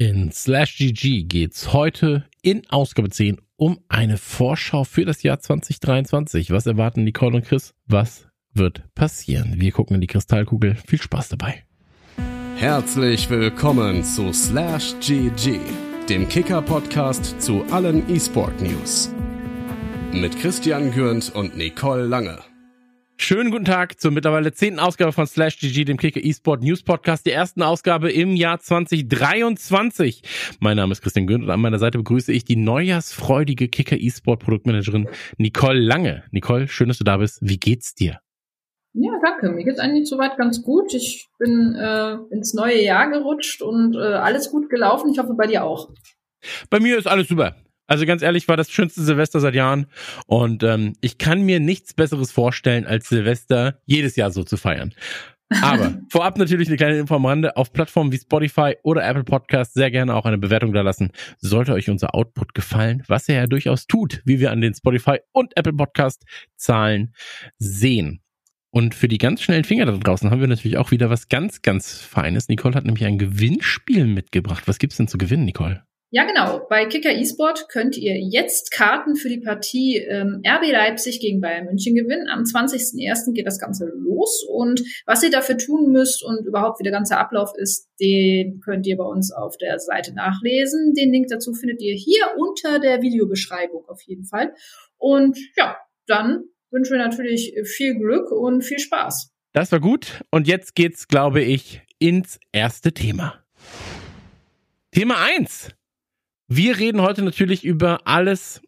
In Slash GG geht's heute in Ausgabe 10 um eine Vorschau für das Jahr 2023. Was erwarten Nicole und Chris? Was wird passieren? Wir gucken in die Kristallkugel. Viel Spaß dabei. Herzlich willkommen zu Slash GG, dem Kicker-Podcast zu allen E-Sport News. Mit Christian Gürnt und Nicole Lange. Schönen guten Tag zur mittlerweile zehnten Ausgabe von Slash GG, dem Kicker eSport News Podcast, der ersten Ausgabe im Jahr 2023. Mein Name ist Christian Günd und an meiner Seite begrüße ich die neujahrsfreudige Kicker eSport Produktmanagerin Nicole Lange. Nicole, schön, dass du da bist. Wie geht's dir? Ja, danke. Mir geht's eigentlich soweit ganz gut. Ich bin äh, ins neue Jahr gerutscht und äh, alles gut gelaufen. Ich hoffe bei dir auch. Bei mir ist alles super. Also ganz ehrlich, war das schönste Silvester seit Jahren. Und ähm, ich kann mir nichts Besseres vorstellen, als Silvester jedes Jahr so zu feiern. Aber vorab natürlich eine kleine Info am Rande. Auf Plattformen wie Spotify oder Apple Podcast sehr gerne auch eine Bewertung da lassen. Sollte euch unser Output gefallen, was er ja durchaus tut, wie wir an den Spotify und Apple Podcast Zahlen sehen. Und für die ganz schnellen Finger da draußen haben wir natürlich auch wieder was ganz, ganz Feines. Nicole hat nämlich ein Gewinnspiel mitgebracht. Was gibt's denn zu gewinnen, Nicole? Ja, genau. Bei Kicker eSport könnt ihr jetzt Karten für die Partie ähm, RB Leipzig gegen Bayern München gewinnen. Am 20.01. geht das Ganze los. Und was ihr dafür tun müsst und überhaupt wie der ganze Ablauf ist, den könnt ihr bei uns auf der Seite nachlesen. Den Link dazu findet ihr hier unter der Videobeschreibung auf jeden Fall. Und ja, dann wünschen wir natürlich viel Glück und viel Spaß. Das war gut. Und jetzt geht's, glaube ich, ins erste Thema. Thema eins. Wir reden heute natürlich über alles,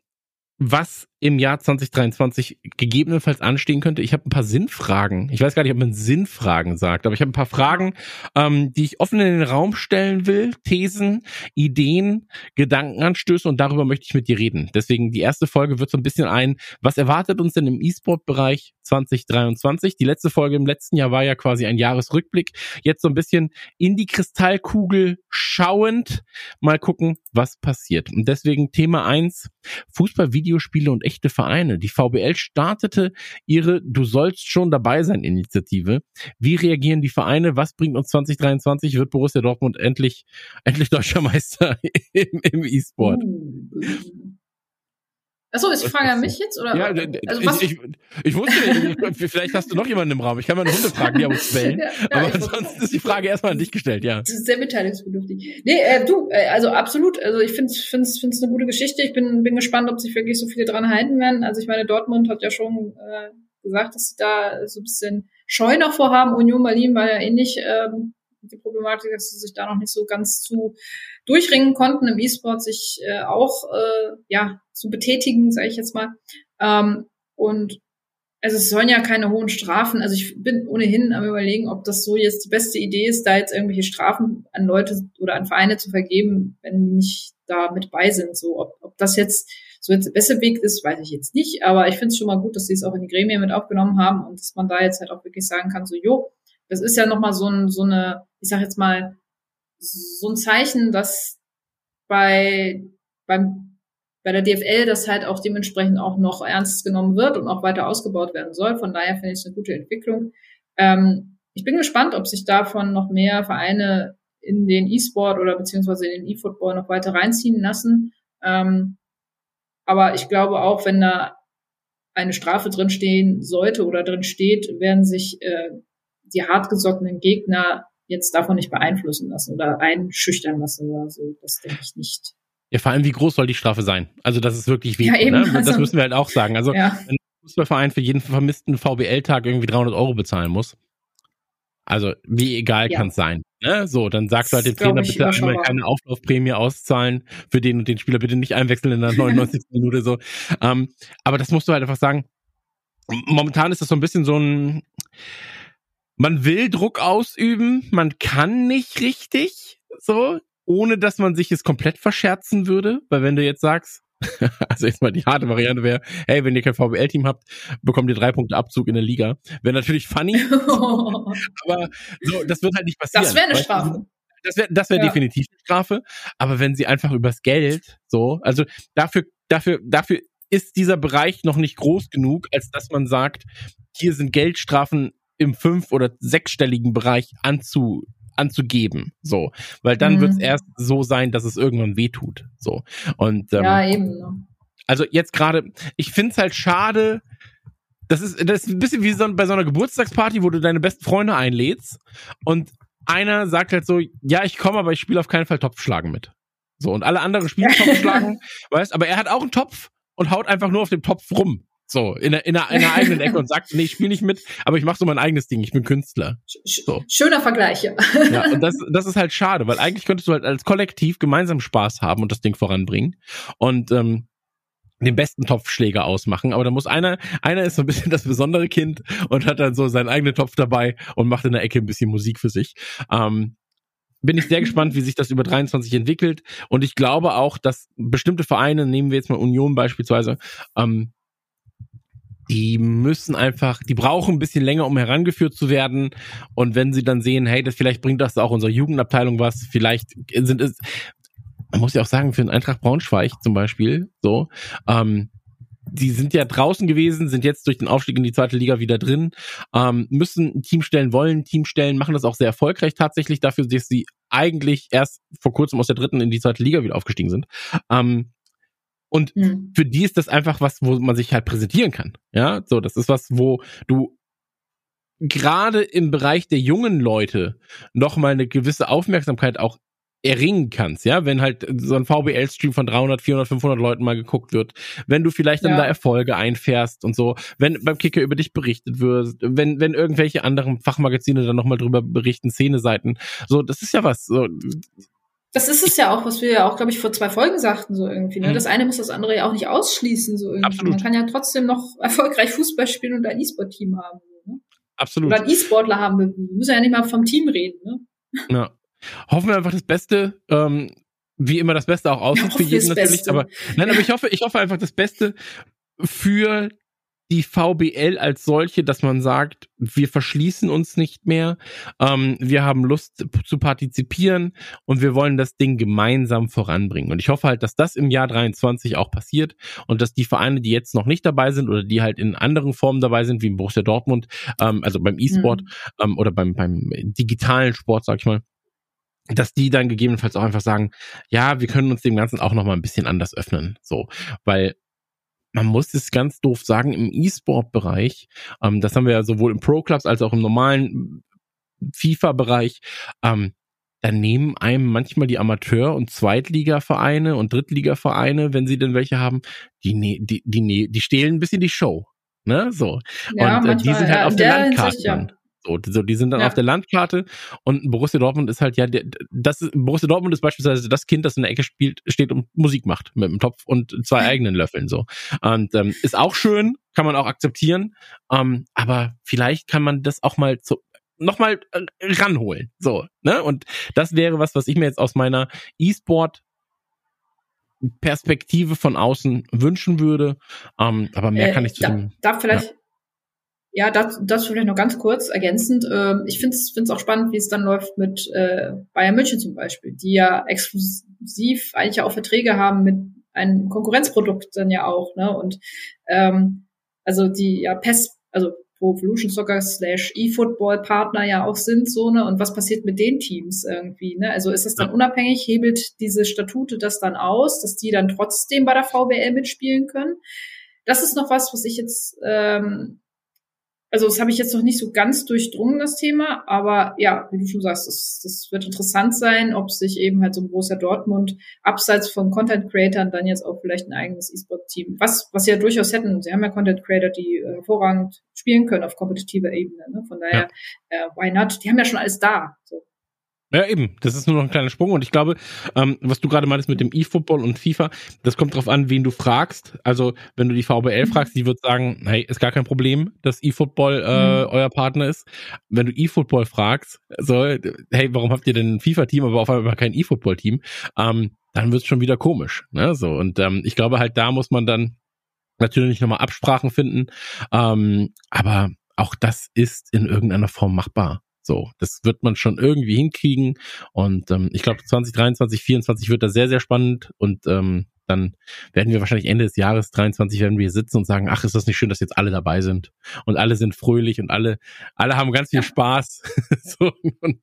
was im Jahr 2023 gegebenenfalls anstehen könnte. Ich habe ein paar Sinnfragen. Ich weiß gar nicht, ob man Sinnfragen sagt, aber ich habe ein paar Fragen, ähm, die ich offen in den Raum stellen will. Thesen, Ideen, Gedankenanstöße und darüber möchte ich mit dir reden. Deswegen die erste Folge wird so ein bisschen ein, was erwartet uns denn im E-Sport-Bereich 2023? Die letzte Folge im letzten Jahr war ja quasi ein Jahresrückblick. Jetzt so ein bisschen in die Kristallkugel schauend mal gucken, was passiert. Und deswegen Thema eins: Fußball, Videospiele und echte Vereine. Die VBL startete ihre Du sollst schon dabei sein Initiative. Wie reagieren die Vereine? Was bringt uns 2023? Wird Borussia Dortmund endlich, endlich deutscher Meister im, im E-Sport? Achso, ist die Frage an mich jetzt? Oder? Ja, also, was? Ich, ich, ich wusste nicht, vielleicht hast du noch jemanden im Raum. Ich kann meine Hunde fragen, die haben uns bellen. ja, aber ansonsten ist die Frage erstmal an dich gestellt, ja. Das ist sehr mitteilungsbedürftig. Nee, äh, du, äh, also absolut. Also ich finde es find's, find's eine gute Geschichte. Ich bin, bin gespannt, ob sich wirklich so viele dran halten werden. Also ich meine, Dortmund hat ja schon äh, gesagt, dass sie da so ein bisschen Scheu noch vorhaben. Union Berlin war ja ähnlich ähm, die Problematik, dass sie sich da noch nicht so ganz zu durchringen konnten, im E-Sport sich äh, auch äh, ja zu betätigen, sage ich jetzt mal. Ähm, und also es sollen ja keine hohen Strafen. Also ich bin ohnehin am überlegen, ob das so jetzt die beste Idee ist, da jetzt irgendwelche Strafen an Leute oder an Vereine zu vergeben, wenn die nicht da mit bei sind. So, ob, ob das jetzt so jetzt der beste Weg ist, weiß ich jetzt nicht. Aber ich finde es schon mal gut, dass sie es auch in die Gremien mit aufgenommen haben und dass man da jetzt halt auch wirklich sagen kann, so, jo, das ist ja nochmal so, ein, so eine, ich sag jetzt mal, so ein Zeichen, dass bei, beim, bei der DFL das halt auch dementsprechend auch noch ernst genommen wird und auch weiter ausgebaut werden soll. Von daher finde ich es eine gute Entwicklung. Ähm, ich bin gespannt, ob sich davon noch mehr Vereine in den E-Sport oder beziehungsweise in den E-Football noch weiter reinziehen lassen. Ähm, aber ich glaube auch, wenn da eine Strafe drinstehen sollte oder drin steht, werden sich äh, die hartgesottenen Gegner jetzt davon nicht beeinflussen lassen oder einschüchtern lassen oder so. Das denke ich nicht. Ja, vor allem, wie groß soll die Strafe sein? Also, das ist wirklich wenig. Ja, eben, ne? Das also, müssen wir halt auch sagen. Also, ja. wenn ein Fußballverein für jeden vermissten VBL-Tag irgendwie 300 Euro bezahlen muss, also, wie egal ja. kann es sein. Ne? So, dann sagst du halt dem Trainer bitte einmal keine Auflaufprämie auszahlen für den und den Spieler bitte nicht einwechseln in der 99. Minute so. Ähm, aber das musst du halt einfach sagen. Momentan ist das so ein bisschen so ein, man will Druck ausüben, man kann nicht richtig, so, ohne dass man sich es komplett verscherzen würde, weil wenn du jetzt sagst, also jetzt mal die harte Variante wäre, hey, wenn ihr kein VBL-Team habt, bekommt ihr drei Punkte Abzug in der Liga. Wäre natürlich funny, aber so, das wird halt nicht passieren. Das wäre eine Strafe. Das wäre das wär ja. definitiv eine Strafe. Aber wenn sie einfach übers Geld so, also dafür, dafür, dafür ist dieser Bereich noch nicht groß genug, als dass man sagt, hier sind Geldstrafen im fünf- oder sechsstelligen Bereich anzu, anzugeben. So. Weil dann mhm. wird es erst so sein, dass es irgendwann wehtut. So. Und ähm, ja, eben. Ne? Also jetzt gerade, ich finde es halt schade, das ist, das ist ein bisschen wie so, bei so einer Geburtstagsparty, wo du deine besten Freunde einlädst und einer sagt halt so, ja, ich komme, aber ich spiele auf keinen Fall Topfschlagen mit. So, und alle anderen spielen Topfschlagen, weißt, aber er hat auch einen Topf und haut einfach nur auf dem Topf rum. So, in in der, in der eigenen Ecke und sagt, nee, ich spiele nicht mit, aber ich mache so mein eigenes Ding, ich bin Künstler. So. Schöner Vergleich, ja. ja. Und das, das ist halt schade, weil eigentlich könntest du halt als Kollektiv gemeinsam Spaß haben und das Ding voranbringen. Und ähm, den besten Topfschläger ausmachen, aber da muss einer, einer ist so ein bisschen das besondere Kind und hat dann so seinen eigenen Topf dabei und macht in der Ecke ein bisschen Musik für sich. Ähm, bin ich sehr gespannt, wie sich das über 23 entwickelt und ich glaube auch, dass bestimmte Vereine, nehmen wir jetzt mal Union beispielsweise, ähm, die müssen einfach, die brauchen ein bisschen länger, um herangeführt zu werden. Und wenn sie dann sehen, hey, das vielleicht bringt das auch unserer Jugendabteilung was, vielleicht sind es, man muss ja auch sagen, für den Eintracht Braunschweig zum Beispiel, so, ähm, die sind ja draußen gewesen, sind jetzt durch den Aufstieg in die zweite Liga wieder drin, ähm, müssen ein Team stellen, wollen ein Team stellen, machen das auch sehr erfolgreich tatsächlich dafür, dass sie eigentlich erst vor kurzem aus der dritten in die zweite Liga wieder aufgestiegen sind. Ähm, und mhm. für die ist das einfach was, wo man sich halt präsentieren kann. Ja, so, das ist was, wo du gerade im Bereich der jungen Leute noch mal eine gewisse Aufmerksamkeit auch erringen kannst, ja, wenn halt so ein VBL-Stream von 300, 400, 500 Leuten mal geguckt wird, wenn du vielleicht dann ja. da Erfolge einfährst und so, wenn beim Kicker über dich berichtet wird, wenn wenn irgendwelche anderen Fachmagazine dann nochmal drüber berichten, Szeneseiten, so, das ist ja was. So. Das ist es ja auch, was wir ja auch, glaube ich, vor zwei Folgen sagten, so irgendwie. Ne? Mhm. Das eine muss das andere ja auch nicht ausschließen, so irgendwie. Absolut. Man kann ja trotzdem noch erfolgreich Fußball spielen und ein E-Sport-Team haben. Ne? Absolut. Oder ein E-Sportler haben. Wir müssen ja nicht mal vom Team reden. Ne? Ja. Hoffen wir einfach das Beste. Ähm, wie immer das Beste auch aussieht für jeden natürlich. Aber nein, aber ich hoffe, ich hoffe einfach das Beste für die VBL als solche, dass man sagt, wir verschließen uns nicht mehr, ähm, wir haben Lust zu partizipieren und wir wollen das Ding gemeinsam voranbringen. Und ich hoffe halt, dass das im Jahr 23 auch passiert und dass die Vereine, die jetzt noch nicht dabei sind oder die halt in anderen Formen dabei sind, wie im Borussia Dortmund, ähm, also beim E-Sport mhm. ähm, oder beim, beim digitalen Sport, sag ich mal, dass die dann gegebenenfalls auch einfach sagen, ja, wir können uns dem Ganzen auch noch mal ein bisschen anders öffnen, so, weil man muss es ganz doof sagen, im E-Sport-Bereich, ähm, das haben wir ja sowohl im Pro-Clubs als auch im normalen FIFA-Bereich, ähm, da nehmen einem manchmal die Amateur- und Zweitliga-Vereine und Drittliga-Vereine, wenn sie denn welche haben, die, ne, die, die, die, die stehlen ein bisschen die Show. Ne, so. Ja, und äh, die sind halt ja, auf der Landkarte. So, so, die sind dann ja. auf der Landkarte und Borussia Dortmund ist halt ja, das ist, Borussia Dortmund ist beispielsweise das Kind, das in der Ecke spielt, steht und Musik macht mit einem Topf und zwei eigenen Löffeln so. Und ähm, ist auch schön, kann man auch akzeptieren, ähm, aber vielleicht kann man das auch mal zu, nochmal äh, ranholen. So, ne? Und das wäre was, was ich mir jetzt aus meiner E-Sport Perspektive von außen wünschen würde. Ähm, aber mehr äh, kann ich zu da, dem. Darf vielleicht, ja. Ja, das, das vielleicht noch ganz kurz ergänzend. Ähm, ich finde es auch spannend, wie es dann läuft mit äh, Bayern München zum Beispiel, die ja exklusiv eigentlich auch Verträge haben mit einem Konkurrenzprodukt dann ja auch. Ne? Und ähm, also die ja PES, also Pro Evolution Soccer slash eFootball Partner ja auch sind so ne und was passiert mit den Teams irgendwie ne also ist es dann unabhängig hebelt diese Statute das dann aus dass die dann trotzdem bei der VBL mitspielen können das ist noch was was ich jetzt ähm, also das habe ich jetzt noch nicht so ganz durchdrungen, das Thema, aber ja, wie du schon sagst, das, das wird interessant sein, ob sich eben halt so ein großer Dortmund abseits von Content-Creatern dann jetzt auch vielleicht ein eigenes E-Sport-Team, was, was sie ja durchaus hätten. Sie haben ja Content-Creator, die äh, hervorragend spielen können auf kompetitiver Ebene. Ne? Von daher, ja. äh, why not? Die haben ja schon alles da. So. Ja, eben. Das ist nur noch ein kleiner Sprung. Und ich glaube, ähm, was du gerade meintest mit dem E-Football und FIFA, das kommt drauf an, wen du fragst. Also, wenn du die VBL mhm. fragst, die wird sagen, hey, ist gar kein Problem, dass E-Football äh, mhm. euer Partner ist. Wenn du E-Football fragst, so, hey, warum habt ihr denn ein FIFA-Team, aber auf einmal kein E-Football-Team? Ähm, dann wird's schon wieder komisch. Ne? So, und ähm, ich glaube halt, da muss man dann natürlich nochmal Absprachen finden. Ähm, aber auch das ist in irgendeiner Form machbar. So, das wird man schon irgendwie hinkriegen. Und ähm, ich glaube, 2023, 2024 wird da sehr, sehr spannend. Und ähm, dann werden wir wahrscheinlich Ende des Jahres 23 werden wir sitzen und sagen, ach, ist das nicht schön, dass jetzt alle dabei sind und alle sind fröhlich und alle, alle haben ganz viel ja. Spaß so, und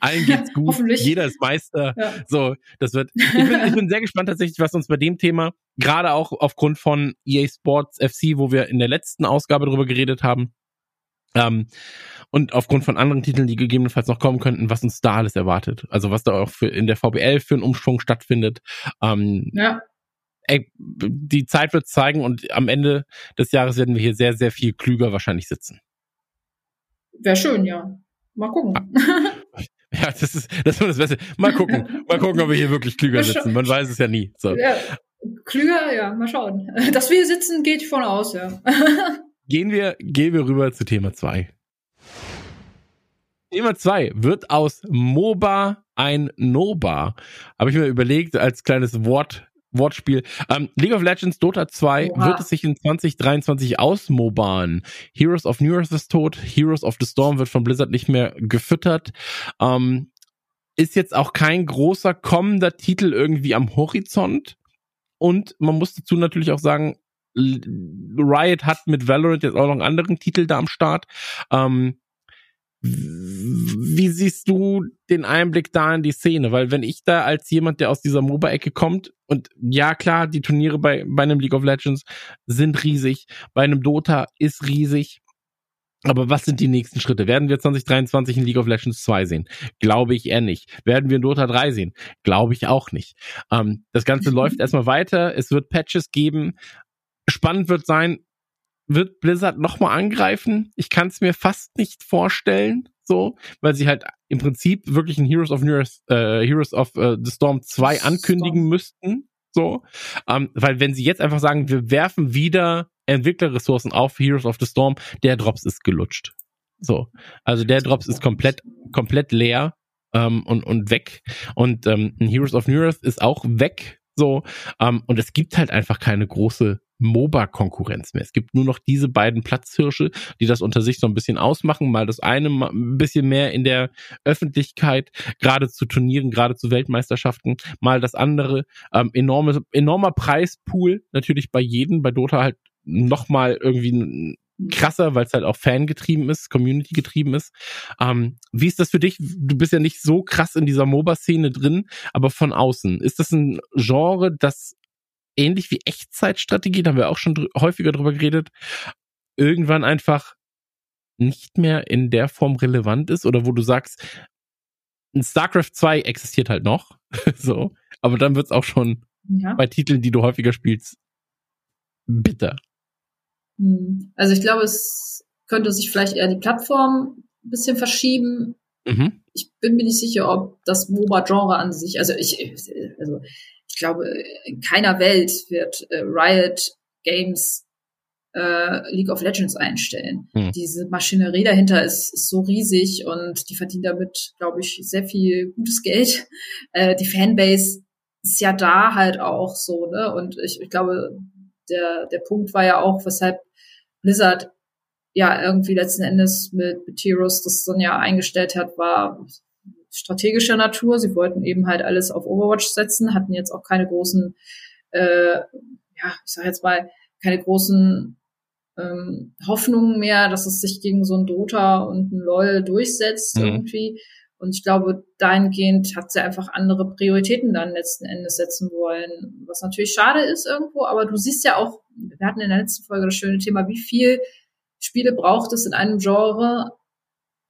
allen geht's gut, jeder ist Meister. Ja. So, das wird. Ich bin, ich bin sehr gespannt tatsächlich, was uns bei dem Thema gerade auch aufgrund von EA Sports FC, wo wir in der letzten Ausgabe drüber geredet haben, ähm, und aufgrund von anderen Titeln, die gegebenenfalls noch kommen könnten, was uns da alles erwartet. Also was da auch für, in der VBL für einen Umschwung stattfindet. Ähm, ja. Ey, die Zeit wird zeigen und am Ende des Jahres werden wir hier sehr, sehr viel klüger wahrscheinlich sitzen. Wäre schön, ja. Mal gucken. Ah. Ja, das ist, das ist das Beste. Mal gucken. Mal gucken, ob wir hier wirklich klüger sitzen. Man weiß es ja nie. So. Ja, klüger, ja, mal schauen. Dass wir hier sitzen, geht von aus, ja. Gehen wir, gehen wir rüber zu Thema 2. Thema 2 wird aus MOBA ein NOBA. Habe ich mir überlegt als kleines Wort, Wortspiel. Ähm, League of Legends Dota 2 Oha. wird es sich in 2023 ausmoban. Heroes of New Earth ist tot. Heroes of the Storm wird von Blizzard nicht mehr gefüttert. Ähm, ist jetzt auch kein großer kommender Titel irgendwie am Horizont. Und man muss dazu natürlich auch sagen, Riot hat mit Valorant jetzt auch noch einen anderen Titel da am Start. Ähm, wie siehst du den Einblick da in die Szene? Weil wenn ich da als jemand, der aus dieser MOBA-Ecke kommt, und ja klar, die Turniere bei, bei einem League of Legends sind riesig, bei einem Dota ist riesig, aber was sind die nächsten Schritte? Werden wir 2023 in League of Legends 2 sehen? Glaube ich eher nicht. Werden wir in Dota 3 sehen? Glaube ich auch nicht. Ähm, das Ganze läuft erstmal weiter. Es wird Patches geben. Spannend wird sein, wird Blizzard nochmal angreifen? Ich kann es mir fast nicht vorstellen, so, weil sie halt im Prinzip wirklich ein Heroes of New Earth, äh, Heroes of äh, the Storm 2 ankündigen Storm. müssten. So, ähm, weil wenn sie jetzt einfach sagen, wir werfen wieder Entwicklerressourcen auf Heroes of the Storm, der Drops ist gelutscht. So, also der Drops ist komplett komplett leer ähm, und und weg und ähm, Heroes of New Earth ist auch weg. So ähm, und es gibt halt einfach keine große MOBA-Konkurrenz mehr. Es gibt nur noch diese beiden Platzhirsche, die das unter sich so ein bisschen ausmachen. Mal das eine ein bisschen mehr in der Öffentlichkeit, gerade zu Turnieren, gerade zu Weltmeisterschaften. Mal das andere, ähm, enorme, enormer Preispool, natürlich bei jedem, bei Dota halt nochmal irgendwie krasser, weil es halt auch Fangetrieben ist, Community getrieben ist. Ähm, wie ist das für dich? Du bist ja nicht so krass in dieser MOBA-Szene drin, aber von außen. Ist das ein Genre, das ähnlich wie Echtzeitstrategie, da haben wir auch schon dr häufiger drüber geredet, irgendwann einfach nicht mehr in der Form relevant ist oder wo du sagst, ein StarCraft 2 existiert halt noch, so, aber dann wird's auch schon ja. bei Titeln, die du häufiger spielst, bitter. Hm. Also ich glaube, es könnte sich vielleicht eher die Plattform ein bisschen verschieben. Mhm. Ich bin mir nicht sicher, ob das MOBA-Genre an sich, also ich, also ich glaube, in keiner Welt wird äh, Riot Games äh, League of Legends einstellen. Hm. Diese Maschinerie dahinter ist, ist, so riesig und die verdienen damit, glaube ich, sehr viel gutes Geld. Äh, die Fanbase ist ja da halt auch so, ne? Und ich, ich glaube, der, der Punkt war ja auch, weshalb Blizzard ja irgendwie letzten Endes mit, mit Heroes das dann ja eingestellt hat, war strategischer Natur. Sie wollten eben halt alles auf Overwatch setzen, hatten jetzt auch keine großen, äh, ja, ich sag jetzt mal, keine großen ähm, Hoffnungen mehr, dass es sich gegen so ein Dota und ein LOL durchsetzt mhm. irgendwie. Und ich glaube, dahingehend hat sie einfach andere Prioritäten dann letzten Endes setzen wollen, was natürlich schade ist irgendwo, aber du siehst ja auch, wir hatten in der letzten Folge das schöne Thema, wie viel Spiele braucht es in einem Genre,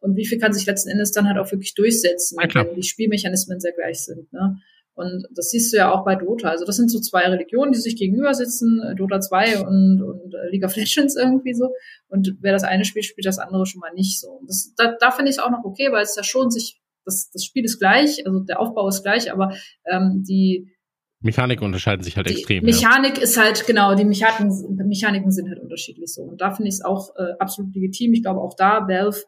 und wie viel kann sich letzten Endes dann halt auch wirklich durchsetzen, ja, wenn die Spielmechanismen sehr gleich sind. Ne? Und das siehst du ja auch bei Dota. Also das sind so zwei Religionen, die sich gegenüber sitzen, Dota 2 und, und äh, League of Legends irgendwie so. Und wer das eine spielt, spielt das andere schon mal nicht so. Und das, da, da finde ich es auch noch okay, weil es ja schon sich, das, das Spiel ist gleich, also der Aufbau ist gleich, aber ähm, die Mechaniken unterscheiden sich halt extrem. Mechanik ja. ist halt, genau, die Mechaniken, Mechaniken sind halt unterschiedlich so. Und da finde ich es auch äh, absolut legitim. Ich glaube auch da, Valve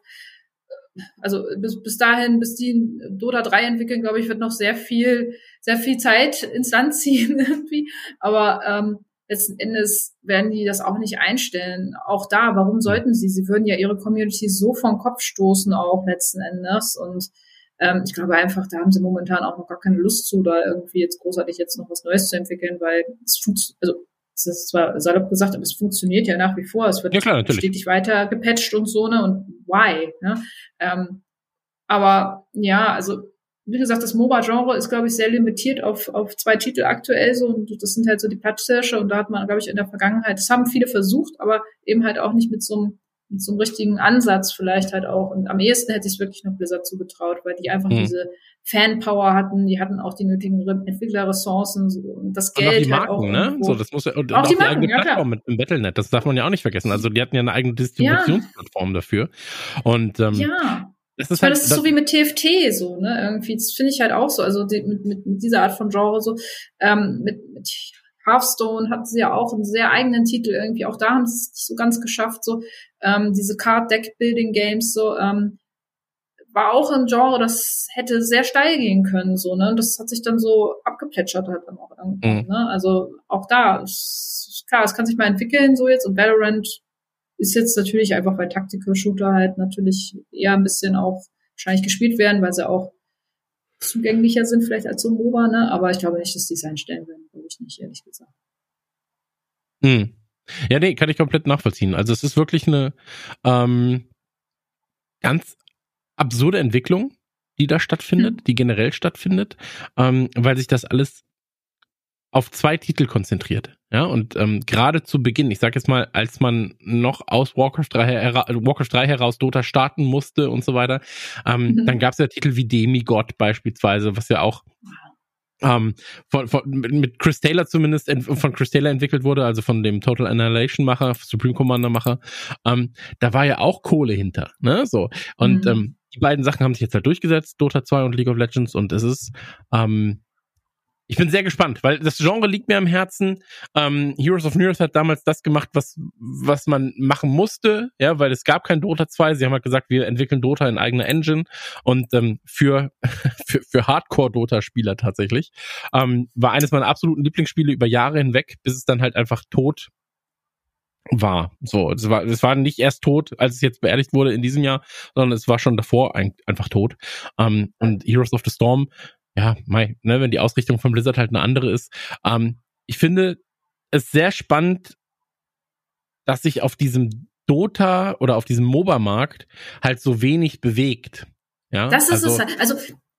also bis, bis dahin, bis die Dota 3 entwickeln, glaube ich, wird noch sehr viel, sehr viel Zeit ins Land ziehen irgendwie. Aber ähm, letzten Endes werden die das auch nicht einstellen. Auch da, warum sollten sie? Sie würden ja ihre Community so vom Kopf stoßen auch letzten Endes. Und Ähm, ich glaube einfach, da haben sie momentan auch noch gar keine Lust zu, da irgendwie jetzt großartig jetzt noch was Neues zu entwickeln, weil es tut, also es ist zwar salopp gesagt, aber es funktioniert ja nach wie vor. Es wird ja, klar, stetig weiter gepatcht und so, ne? Und why? Ne? Ähm, aber ja, also wie gesagt, das MOBA-Genre ist, glaube ich, sehr limitiert auf, auf zwei Titel aktuell so und das sind halt so die Platzhirsche und da hat man, glaube ich, in der Vergangenheit, das haben viele versucht, aber eben halt auch nicht mit so einem mit so einem richtigen Ansatz vielleicht halt auch. Und am ehesten hätte ich es wirklich noch Blizzard zugetraut, weil die einfach mhm. diese Fanpower hatten, die hatten auch die nötigen Entwicklerressourcen und das Geld. Und auch die Marken, halt auch ne? So, das muss ja, und auch, auch die, die Marken, eigene ja, Plattform mit dem Battlenet, das darf man ja auch nicht vergessen. Also die hatten ja eine eigene Distributionsplattform ja. dafür. Und ähm, ja. Das ist, halt, das ist so wie mit TFT so, ne? Irgendwie, das finde ich halt auch so. Also die, mit, mit, mit dieser Art von Genre so, ähm, mit, mit Hearthstone hatten sie ja auch einen sehr eigenen Titel irgendwie. Auch da haben sie es nicht so ganz geschafft. So ähm, diese Card Deck Building Games so ähm, war auch ein Genre, das hätte sehr steil gehen können so ne. Und das hat sich dann so abgeplätschert halt dann auch irgendwann. Mhm. Ne? Also auch da ist, klar, es kann sich mal entwickeln so jetzt und Valorant ist jetzt natürlich einfach, weil Tactical Shooter halt natürlich eher ein bisschen auch wahrscheinlich gespielt werden, weil sie auch zugänglicher sind vielleicht als so MOBA, ne? Aber ich glaube nicht, dass die es einstellen werden, glaube ich nicht, ehrlich gesagt. Hm. Ja, nee, kann ich komplett nachvollziehen. Also es ist wirklich eine ähm, ganz absurde Entwicklung, die da stattfindet, hm. die generell stattfindet, ähm, weil sich das alles auf zwei Titel konzentriert. Ja, und ähm, gerade zu Beginn, ich sag jetzt mal, als man noch aus Warcraft 3, hera Warcraft 3 heraus Dota starten musste und so weiter, ähm, mhm. dann gab es ja Titel wie Demigod beispielsweise, was ja auch ähm, von, von, mit Chris Taylor zumindest von Chris Taylor entwickelt wurde, also von dem Total Annihilation Macher, Supreme Commander Macher, ähm, da war ja auch Kohle hinter, ne, so. Und mhm. ähm, die beiden Sachen haben sich jetzt halt durchgesetzt, Dota 2 und League of Legends und es ist, ähm, ich bin sehr gespannt, weil das Genre liegt mir am Herzen. Ähm, Heroes of Earth hat damals das gemacht, was, was man machen musste, ja, weil es gab kein Dota 2. Sie haben halt gesagt, wir entwickeln Dota in eigener Engine und ähm, für, für, für Hardcore-Dota-Spieler tatsächlich. Ähm, war eines meiner absoluten Lieblingsspiele über Jahre hinweg, bis es dann halt einfach tot war. So, es war, es war nicht erst tot, als es jetzt beerdigt wurde in diesem Jahr, sondern es war schon davor ein, einfach tot. Ähm, und Heroes of the Storm ja, mei, ne, wenn die Ausrichtung von Blizzard halt eine andere ist. Ähm, ich finde es sehr spannend, dass sich auf diesem Dota oder auf diesem MOBA-Markt halt so wenig bewegt. Ja, das ist also, es halt. Also,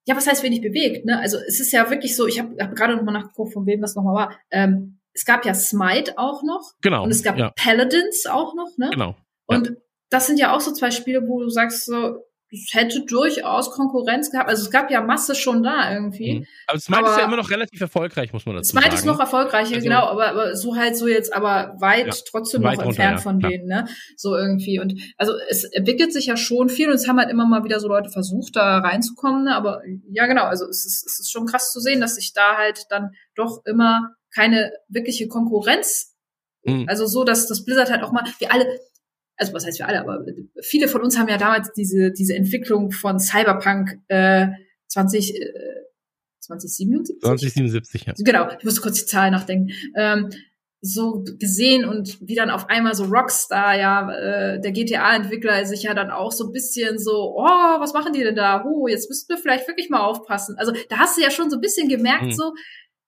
ja, was heißt wenig bewegt? Ne? Also es ist ja wirklich so, ich habe hab gerade nochmal nachgeguckt, von wem das nochmal war. Ähm, es gab ja Smite auch noch. Genau. Und es gab ja. Paladins auch noch, ne? Genau. Und ja. das sind ja auch so zwei Spiele, wo du sagst so, es hätte durchaus Konkurrenz gehabt. Also es gab ja Masse schon da irgendwie. Mhm. Aber Smite aber ist ja immer noch relativ erfolgreich, muss man dazu sagen. Smite ist noch erfolgreicher, also, genau, aber, aber so halt so jetzt aber weit ja, trotzdem weit noch runter, entfernt ja, von klar. denen, ne? So irgendwie. Und also es entwickelt sich ja schon viel und es haben halt immer mal wieder so Leute versucht, da reinzukommen, ne? Aber ja, genau, also es ist, es ist schon krass zu sehen, dass sich da halt dann doch immer keine wirkliche Konkurrenz mhm. also so, dass das Blizzard halt auch mal, wir alle, also was heißt wir alle, aber viele von uns haben ja damals diese, diese Entwicklung von Cyberpunk äh, 20, äh, 2077? 2077, ja. Genau, ich musste kurz die Zahl nachdenken. Ähm, so gesehen und wie dann auf einmal so Rockstar, ja, äh, der GTA-Entwickler sich ja dann auch so ein bisschen so, oh, was machen die denn da? Oh, jetzt müssten wir vielleicht wirklich mal aufpassen. Also da hast du ja schon so ein bisschen gemerkt, mhm. so,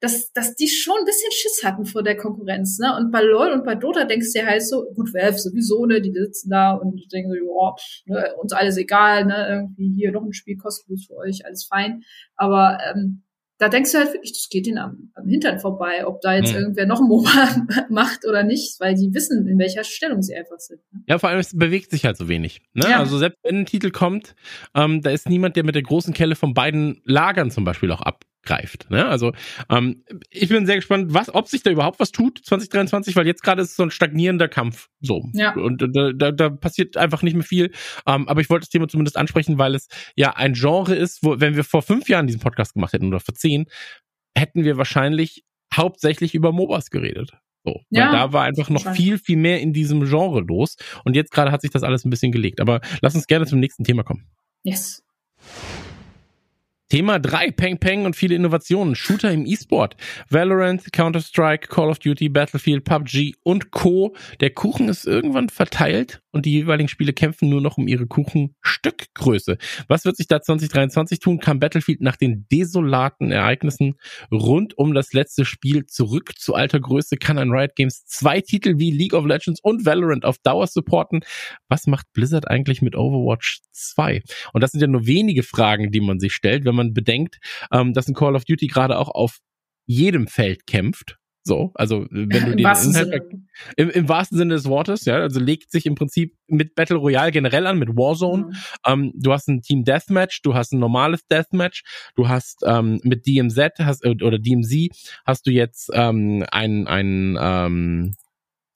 dass, dass die schon ein bisschen Schiss hatten vor der Konkurrenz, ne? Und bei LoL und bei Dota denkst du ja halt so, gut, Valve sowieso, ne? Die sitzen da und denken so, ja, ne, uns alles egal, ne? Irgendwie hier noch ein Spiel kostenlos für euch, alles fein. Aber ähm, da denkst du halt wirklich, das geht ihnen am, am Hintern vorbei, ob da jetzt mhm. irgendwer noch ein MOBA macht oder nicht, weil die wissen, in welcher Stellung sie einfach sind. Ne? Ja, vor allem, es bewegt sich halt so wenig. Ne? Ja. Also selbst wenn ein Titel kommt, ähm, da ist niemand, der mit der großen Kelle von beiden Lagern zum Beispiel auch ab greift. Ne? Also ähm, ich bin sehr gespannt, was, ob sich da überhaupt was tut 2023, weil jetzt gerade ist so ein stagnierender Kampf so ja. und da, da, da passiert einfach nicht mehr viel. Ähm, aber ich wollte das Thema zumindest ansprechen, weil es ja ein Genre ist, wo wenn wir vor fünf Jahren diesen Podcast gemacht hätten oder vor zehn, hätten wir wahrscheinlich hauptsächlich über MOBAs geredet. So, ja, weil da war einfach noch viel, viel mehr in diesem Genre los. Und jetzt gerade hat sich das alles ein bisschen gelegt. Aber lass uns gerne zum nächsten Thema kommen. Yes. Thema 3, Peng Peng und viele Innovationen. Shooter im E-Sport. Valorant, Counter-Strike, Call of Duty, Battlefield, PUBG und Co. Der Kuchen ist irgendwann verteilt und die jeweiligen Spiele kämpfen nur noch um ihre Kuchenstückgröße. Was wird sich da 2023 tun? Kam Battlefield nach den desolaten Ereignissen rund um das letzte Spiel zurück zu alter Größe? Kann ein Riot Games zwei Titel wie League of Legends und Valorant auf Dauer supporten? Was macht Blizzard eigentlich mit Overwatch 2? Und das sind ja nur wenige Fragen, die man sich stellt, wenn man bedenkt, ähm, dass ein Call of Duty gerade auch auf jedem Feld kämpft so, also wenn du Im den Inhalt im, im, wahrsten Sinne des Wortes, ja, also legt sich im Prinzip mit Battle Royale generell an, mit Warzone. Mhm. Ähm, du hast ein Team Deathmatch, du hast ein normales Deathmatch, du hast ähm, mit DMZ hast, äh, oder DMZ hast du jetzt ähm, einen einen ähm,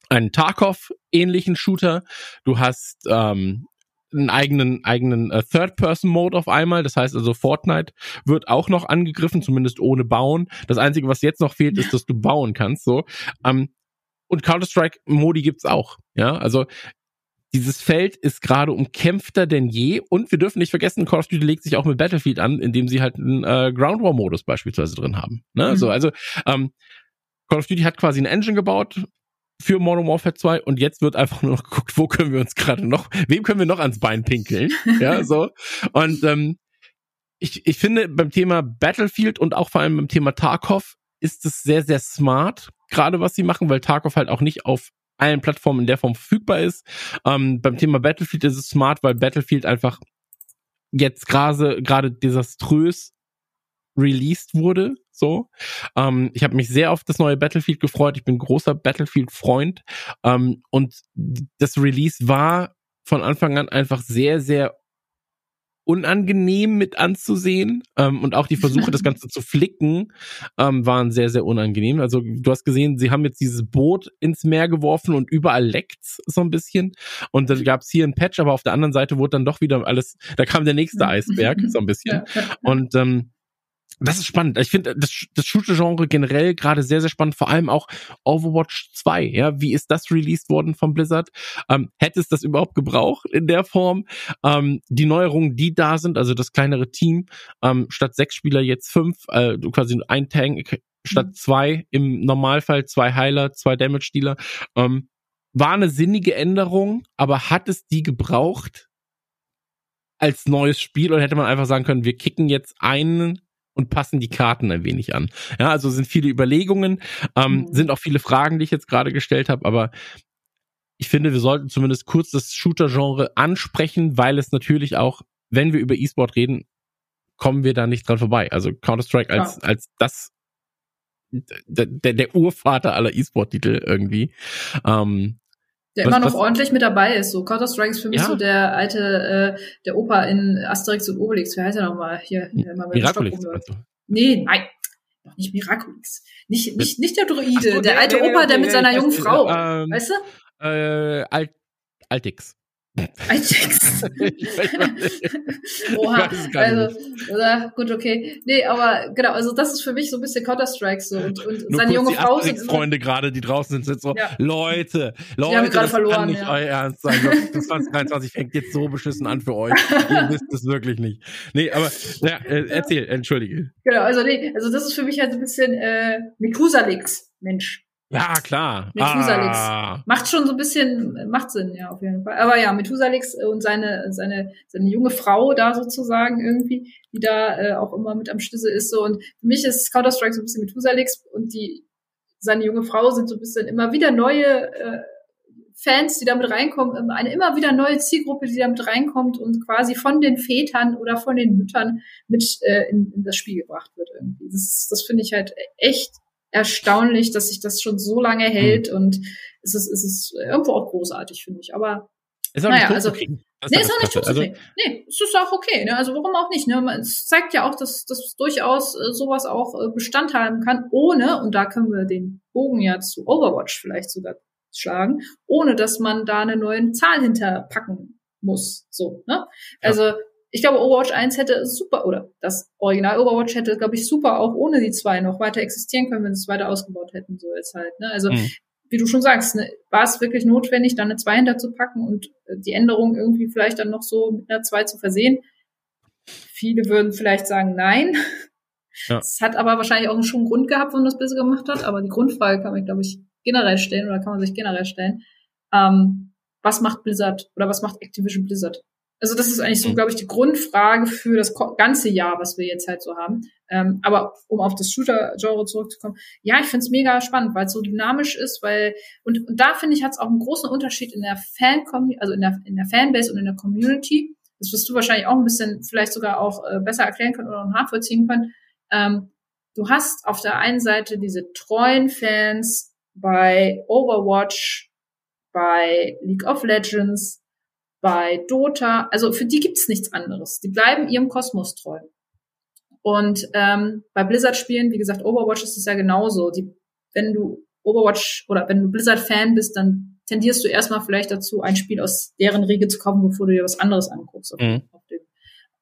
einen Tarkov-ähnlichen Shooter. Du hast ähm, einen eigenen eigenen äh, Third-Person-Mode auf einmal. Das heißt also, Fortnite wird auch noch angegriffen, zumindest ohne Bauen. Das Einzige, was jetzt noch fehlt, ist, dass du bauen kannst. So ähm, und Counter-Strike-Modi gibt's auch. Ja, also dieses Feld ist gerade umkämpfter denn je und wir dürfen nicht vergessen, Call of Duty legt sich auch mit Battlefield an, indem sie halt einen äh, Ground War Modus beispielsweise drin haben. Ne? Mhm. So, also ähm, Call of Duty hat quasi eine Engine gebaut, für Modern Warfare 2 und jetzt wird einfach nur noch geguckt, wo können wir uns gerade noch, wem können wir noch ans Bein pinkeln? ja, so. Und ähm, ich, ich finde beim Thema Battlefield und auch vor allem beim Thema Tarkov ist es sehr, sehr smart, gerade was sie machen, weil Tarkov halt auch nicht auf allen Plattformen in der Form verfügbar ist. Ähm, beim Thema Battlefield ist es smart, weil Battlefield einfach jetzt gerade gerade desaströs released wurde. So, ähm, ich habe mich sehr auf das neue Battlefield gefreut. Ich bin großer Battlefield-Freund ähm, und das Release war von Anfang an einfach sehr, sehr unangenehm mit anzusehen ähm, und auch die Versuche, das Ganze zu flicken, ähm, waren sehr, sehr unangenehm. Also du hast gesehen, sie haben jetzt dieses Boot ins Meer geworfen und überall leckt's so ein bisschen. Und dann gab's hier ein Patch, aber auf der anderen Seite wurde dann doch wieder alles, da kam der nächste Eisberg so ein bisschen. Und ähm, das ist spannend. Ich finde das, das Shooter-Genre generell gerade sehr, sehr spannend. Vor allem auch Overwatch 2. Ja, wie ist das released worden von Blizzard? Ähm, hätte es das überhaupt gebraucht in der Form? Ähm, die Neuerungen, die da sind, also das kleinere Team, ähm, statt sechs Spieler jetzt fünf, äh, quasi ein Tank statt mhm. zwei, im Normalfall zwei Heiler, zwei Damage-Dealer. Ähm, war eine sinnige Änderung, aber hat es die gebraucht? als neues Spiel oder hätte man einfach sagen können, wir kicken jetzt einen und passen die Karten ein wenig an. Ja, also sind viele Überlegungen, ähm, mhm. sind auch viele Fragen, die ich jetzt gerade gestellt habe, aber ich finde, wir sollten zumindest kurz das Shooter-Genre ansprechen, weil es natürlich auch, wenn wir über E-Sport reden, kommen wir da nicht dran vorbei. Also Counter-Strike als, ja. als das der, der Urvater aller E-Sport-Titel irgendwie. Ähm, der was, immer noch was, ordentlich mit dabei ist. So Counter-Strike ist für mich ja. so der alte, äh, der Opa in Asterix und Obelix. Wie heißt er nochmal? Hier, hier immer mit Miraculix. Nee, nein. Noch nicht Miraculix. Nicht, nicht, nicht der Druide, so, der, der alte der, Opa, der, mit seiner jungen Frau. Ähm, weißt du? Äh, Alt, Altix. Ajax. Oha. Also, oder, gut, okay. Nee, aber genau, also das ist für mich so ein bisschen Counter-Strike so. Und, und Nur seine junge die Frau sind. Freunde gerade, die draußen sind, sind so, ja. Leute, Leute, die haben das verloren, kann nicht ja. euer Ernst sein. Das 2023 fängt jetzt so beschissen an für euch. Ihr wisst es wirklich nicht. Nee, aber, ja, äh, erzähl, entschuldige. Genau, also nee, also das ist für mich halt so ein bisschen, äh, Methusalix, Mensch. Ja, klar. Methusalix. Ah. Macht schon so ein bisschen, macht Sinn, ja, auf jeden Fall. Aber ja, Methusalix und seine, seine, seine junge Frau da sozusagen irgendwie, die da äh, auch immer mit am Schlüssel ist. So. Und für mich ist Counter-Strike so ein bisschen Methusalix und die, seine junge Frau sind so ein bisschen immer wieder neue äh, Fans, die damit reinkommen, eine immer wieder neue Zielgruppe, die damit reinkommt und quasi von den Vätern oder von den Müttern mit äh, in, in das Spiel gebracht wird irgendwie. Das, das finde ich halt echt erstaunlich, dass sich das schon so lange hält mhm. und es ist, es ist irgendwo auch großartig, finde ich. Aber ist auch naja, nicht also, nee, ist auch nicht tot also, Nee, es ist auch okay. Ne? Also warum auch nicht? Ne? Es zeigt ja auch, dass, dass durchaus äh, sowas auch äh, Bestand haben kann, ohne, und da können wir den Bogen ja zu Overwatch vielleicht sogar schlagen, ohne dass man da eine neue Zahl hinterpacken muss. So, ne? Also ich glaube, Overwatch 1 hätte super, oder das Original Overwatch hätte, glaube ich, super auch ohne die zwei noch weiter existieren können, wenn sie es weiter ausgebaut hätten, so jetzt halt. Ne? Also, mhm. wie du schon sagst, ne, war es wirklich notwendig, da eine 2 hinterzupacken und äh, die Änderung irgendwie vielleicht dann noch so mit einer 2 zu versehen. Viele würden vielleicht sagen, nein. Ja. Es hat aber wahrscheinlich auch schon einen Grund gehabt, warum das besser gemacht hat, aber die Grundfrage kann man, glaube ich, generell stellen oder kann man sich generell stellen. Ähm, was macht Blizzard oder was macht Activision Blizzard? Also das ist eigentlich so, Mhm. glaube ich, die Grundfrage für das ganze Jahr, was wir jetzt halt so haben. Ähm, aber um auf das Shooter-Genre zurückzukommen, ja, ich finde es mega spannend, weil es so dynamisch ist, weil und, und da finde ich, hat es auch einen großen Unterschied in der Fan, also in der, in der Fanbase und in der Community. Das wirst du wahrscheinlich auch ein bisschen vielleicht sogar auch äh, besser erklären können oder nachvollziehen können. Ähm, du hast auf der einen Seite diese treuen Fans bei Overwatch, bei League of Legends, bei Dota, also für die gibt's nichts anderes. Die bleiben ihrem Kosmos treu. Und ähm, bei Blizzard-Spielen, wie gesagt, Overwatch ist es ja genauso. Die, wenn du Overwatch oder wenn du Blizzard-Fan bist, dann tendierst du erstmal vielleicht dazu, ein Spiel aus deren Riege zu kaufen, bevor du dir was anderes anguckst auf, Mhm. auf dem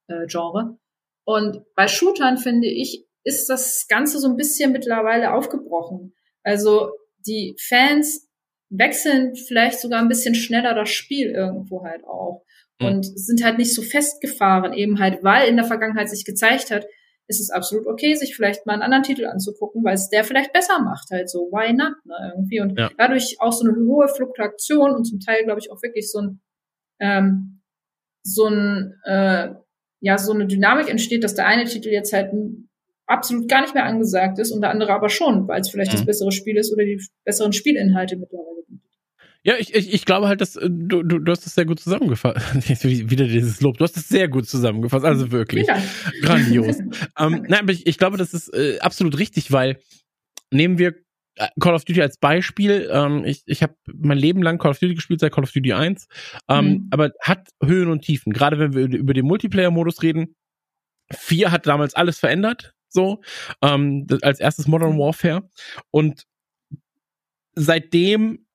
äh, Genre. Und bei Shootern, finde ich, ist das Ganze so ein bisschen mittlerweile aufgebrochen. Also die Fans wechseln vielleicht sogar ein bisschen schneller das Spiel irgendwo halt auch. Mhm. Und sind halt nicht so festgefahren, eben halt, weil in der Vergangenheit sich gezeigt hat, ist es absolut okay, sich vielleicht mal einen anderen Titel anzugucken, weil es der vielleicht besser macht, halt so, why not, ne, irgendwie. Und Ja. dadurch auch so eine hohe Fluktuation und zum Teil, glaube ich, auch wirklich so ein, ähm, so ein, äh, ja, so eine Dynamik entsteht, dass der eine Titel jetzt halt absolut gar nicht mehr angesagt ist und der andere aber schon, weil es vielleicht das Mhm. bessere Spiel ist oder die besseren Spielinhalte mittlerweile. Ja, ich, ich, ich glaube halt, dass äh, du, du, du hast das sehr gut zusammengefasst. Wieder dieses Lob. Du hast es sehr gut zusammengefasst, also wirklich. Dank. Grandios. ähm, nein, aber ich, ich glaube, das ist äh, absolut richtig, weil nehmen wir äh, Call of Duty als Beispiel. Ähm, ich ich habe mein Leben lang Call of Duty gespielt, seit Call of Duty 1. Ähm, Mhm. Aber hat Höhen und Tiefen. Gerade wenn wir über den Multiplayer-Modus reden. 4 hat damals alles verändert. So. Ähm, als erstes Modern Warfare. Und seitdem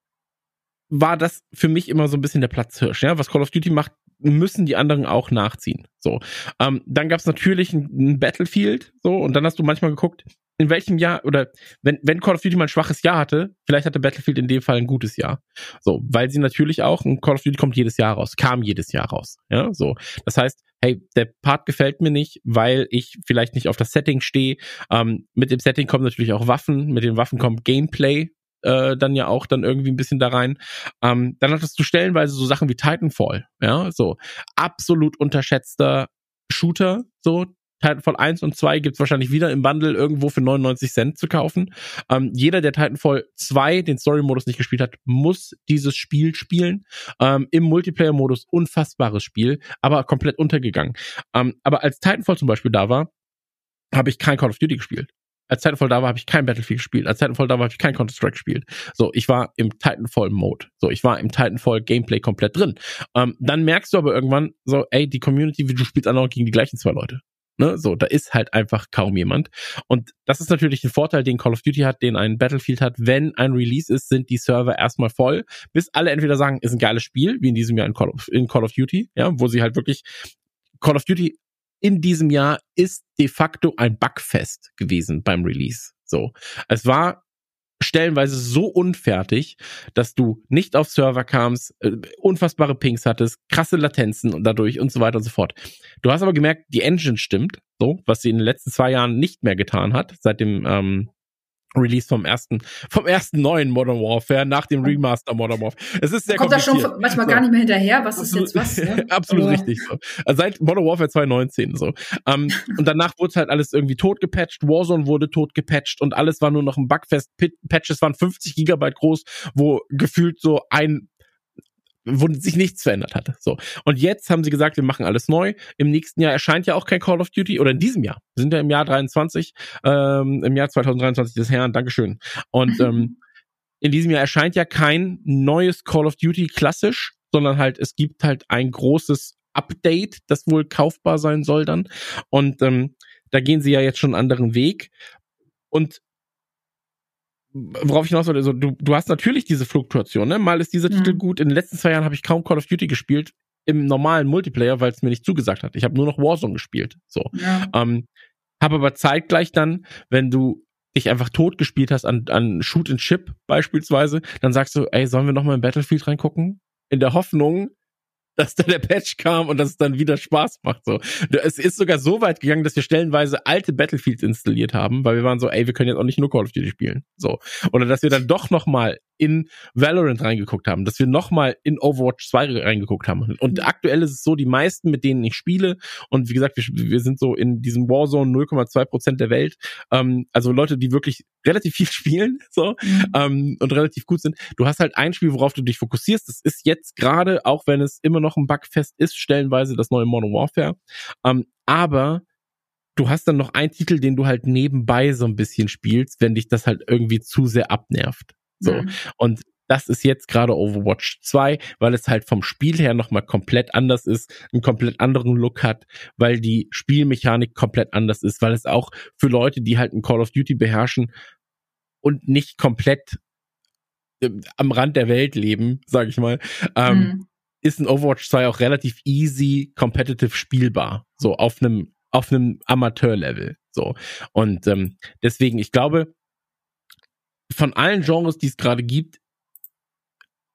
war das für mich immer so ein bisschen der Platzhirsch. Ja? Was Call of Duty macht, müssen die anderen auch nachziehen. So. Ähm, dann gab es natürlich ein, Battlefield, so, und dann hast du manchmal geguckt, in welchem Jahr, oder wenn, wenn Call of Duty mal ein schwaches Jahr hatte, vielleicht hatte Battlefield in dem Fall ein gutes Jahr. So, weil sie natürlich auch, ein Call of Duty kommt jedes Jahr raus, kam jedes Jahr raus. Ja, so. Das heißt, hey, der Part gefällt mir nicht, weil ich vielleicht nicht auf das Setting stehe. Ähm, mit dem Setting kommen natürlich auch Waffen, mit den Waffen kommt Gameplay, äh, dann ja auch dann irgendwie ein bisschen da rein. Ähm, dann hattest du stellenweise so Sachen wie Titanfall, ja, so absolut unterschätzter Shooter, so Titanfall 1 und 2 gibt's wahrscheinlich wieder im Bundle irgendwo für 99 Cent zu kaufen. Ähm, jeder, der Titanfall 2 den Story-Modus nicht gespielt hat, muss dieses Spiel spielen. Ähm, Im Multiplayer-Modus unfassbares Spiel, aber komplett untergegangen. Ähm, aber als Titanfall zum Beispiel da war, habe ich kein Call of Duty gespielt. Als Titanfall da war, habe ich kein Battlefield gespielt. Als Titanfall da war, habe ich kein Counter-Strike gespielt. So, ich war im Titanfall-Mode. So, ich war im Titanfall-Gameplay komplett drin. Ähm, dann merkst du aber irgendwann so, ey, die Community, wie du spielst auch gegen die gleichen zwei Leute. Ne, so, da ist halt einfach kaum jemand. Und das ist natürlich ein Vorteil, den Call of Duty hat, den ein Battlefield hat. Wenn ein Release ist, sind die Server erstmal voll, bis alle entweder sagen, ist ein geiles Spiel, wie in diesem Jahr in Call of, in Call of Duty, ja, wo sie halt wirklich Call of Duty in diesem Jahr ist de facto ein Bugfest gewesen beim Release. So, es war stellenweise so unfertig, dass du nicht auf Server kamst, äh, unfassbare Pings hattest, krasse Latenzen und dadurch und so weiter und so fort. Du hast aber gemerkt, die Engine stimmt, so, was sie in den letzten zwei Jahren nicht mehr getan hat, seit dem ähm, Release vom ersten, vom ersten neuen Modern Warfare nach dem Remaster Modern Warfare. Es ist sehr Kommt da schon manchmal So. gar nicht mehr hinterher, was ist jetzt was? Ne? absolut Aber- richtig so. Also seit Modern Warfare 2019 so. Ähm, und danach wurde halt alles irgendwie tot gepatcht, Warzone wurde tot gepatcht und alles war nur noch ein Bugfest. Patches waren 50 Gigabyte groß, wo gefühlt so ein wo sich nichts verändert hatte. So. Und jetzt haben sie gesagt, wir machen alles neu. Im nächsten Jahr erscheint ja auch kein Call of Duty oder in diesem Jahr. Wir sind ja im Jahr 23, ähm, im Jahr 2023 des Herrn, Dankeschön. Und ähm, in diesem Jahr erscheint ja kein neues Call of Duty klassisch, sondern halt, es gibt halt ein großes Update, das wohl kaufbar sein soll dann. Und ähm, da gehen sie ja jetzt schon einen anderen Weg. Und worauf ich hinaus wollte, also du, du hast natürlich diese Fluktuation, ne? Mal ist dieser Mhm. Titel gut. In den letzten zwei Jahren habe ich kaum Call of Duty gespielt im normalen Multiplayer, weil es mir nicht zugesagt hat. Ich habe nur noch Warzone gespielt. So. Ja. Ähm, habe aber zeitgleich dann, wenn du dich einfach tot gespielt hast an, an Shoot and Chip beispielsweise, dann sagst du, ey, sollen wir noch mal in Battlefield reingucken? In der Hoffnung, dass da der Patch kam und dass es dann wieder Spaß macht. So. Es ist sogar so weit gegangen, dass wir stellenweise alte Battlefields installiert haben, weil wir waren so, ey, wir können jetzt auch nicht nur Call of Duty spielen. So. Oder dass wir dann doch noch mal in Valorant reingeguckt haben, dass wir nochmal in Overwatch 2 reingeguckt haben. Und mhm. aktuell ist es so, die meisten, mit denen ich spiele, und wie gesagt, wir, wir sind so in diesem Warzone 0,2 Prozent der Welt, ähm, also Leute, die wirklich relativ viel spielen, so, mhm. ähm, und relativ gut sind. Du hast halt ein Spiel, worauf du dich fokussierst. Das ist jetzt gerade, auch wenn es immer noch ein Bugfest ist, stellenweise das neue Modern Warfare. Ähm, aber du hast dann noch einen Titel, den du halt nebenbei so ein bisschen spielst, wenn dich das halt irgendwie zu sehr abnervt. So. Mhm. Und das ist jetzt gerade Overwatch 2, weil es halt vom Spiel her nochmal komplett anders ist, einen komplett anderen Look hat, weil die Spielmechanik komplett anders ist, weil es auch für Leute, die halt ein Call of Duty beherrschen und nicht komplett äh, am Rand der Welt leben, sag ich mal, ähm, mhm. ist ein Overwatch 2 auch relativ easy competitive spielbar. So auf einem auf einem Amateurlevel. So. Und ähm, deswegen, ich glaube, von allen Genres, die es gerade gibt,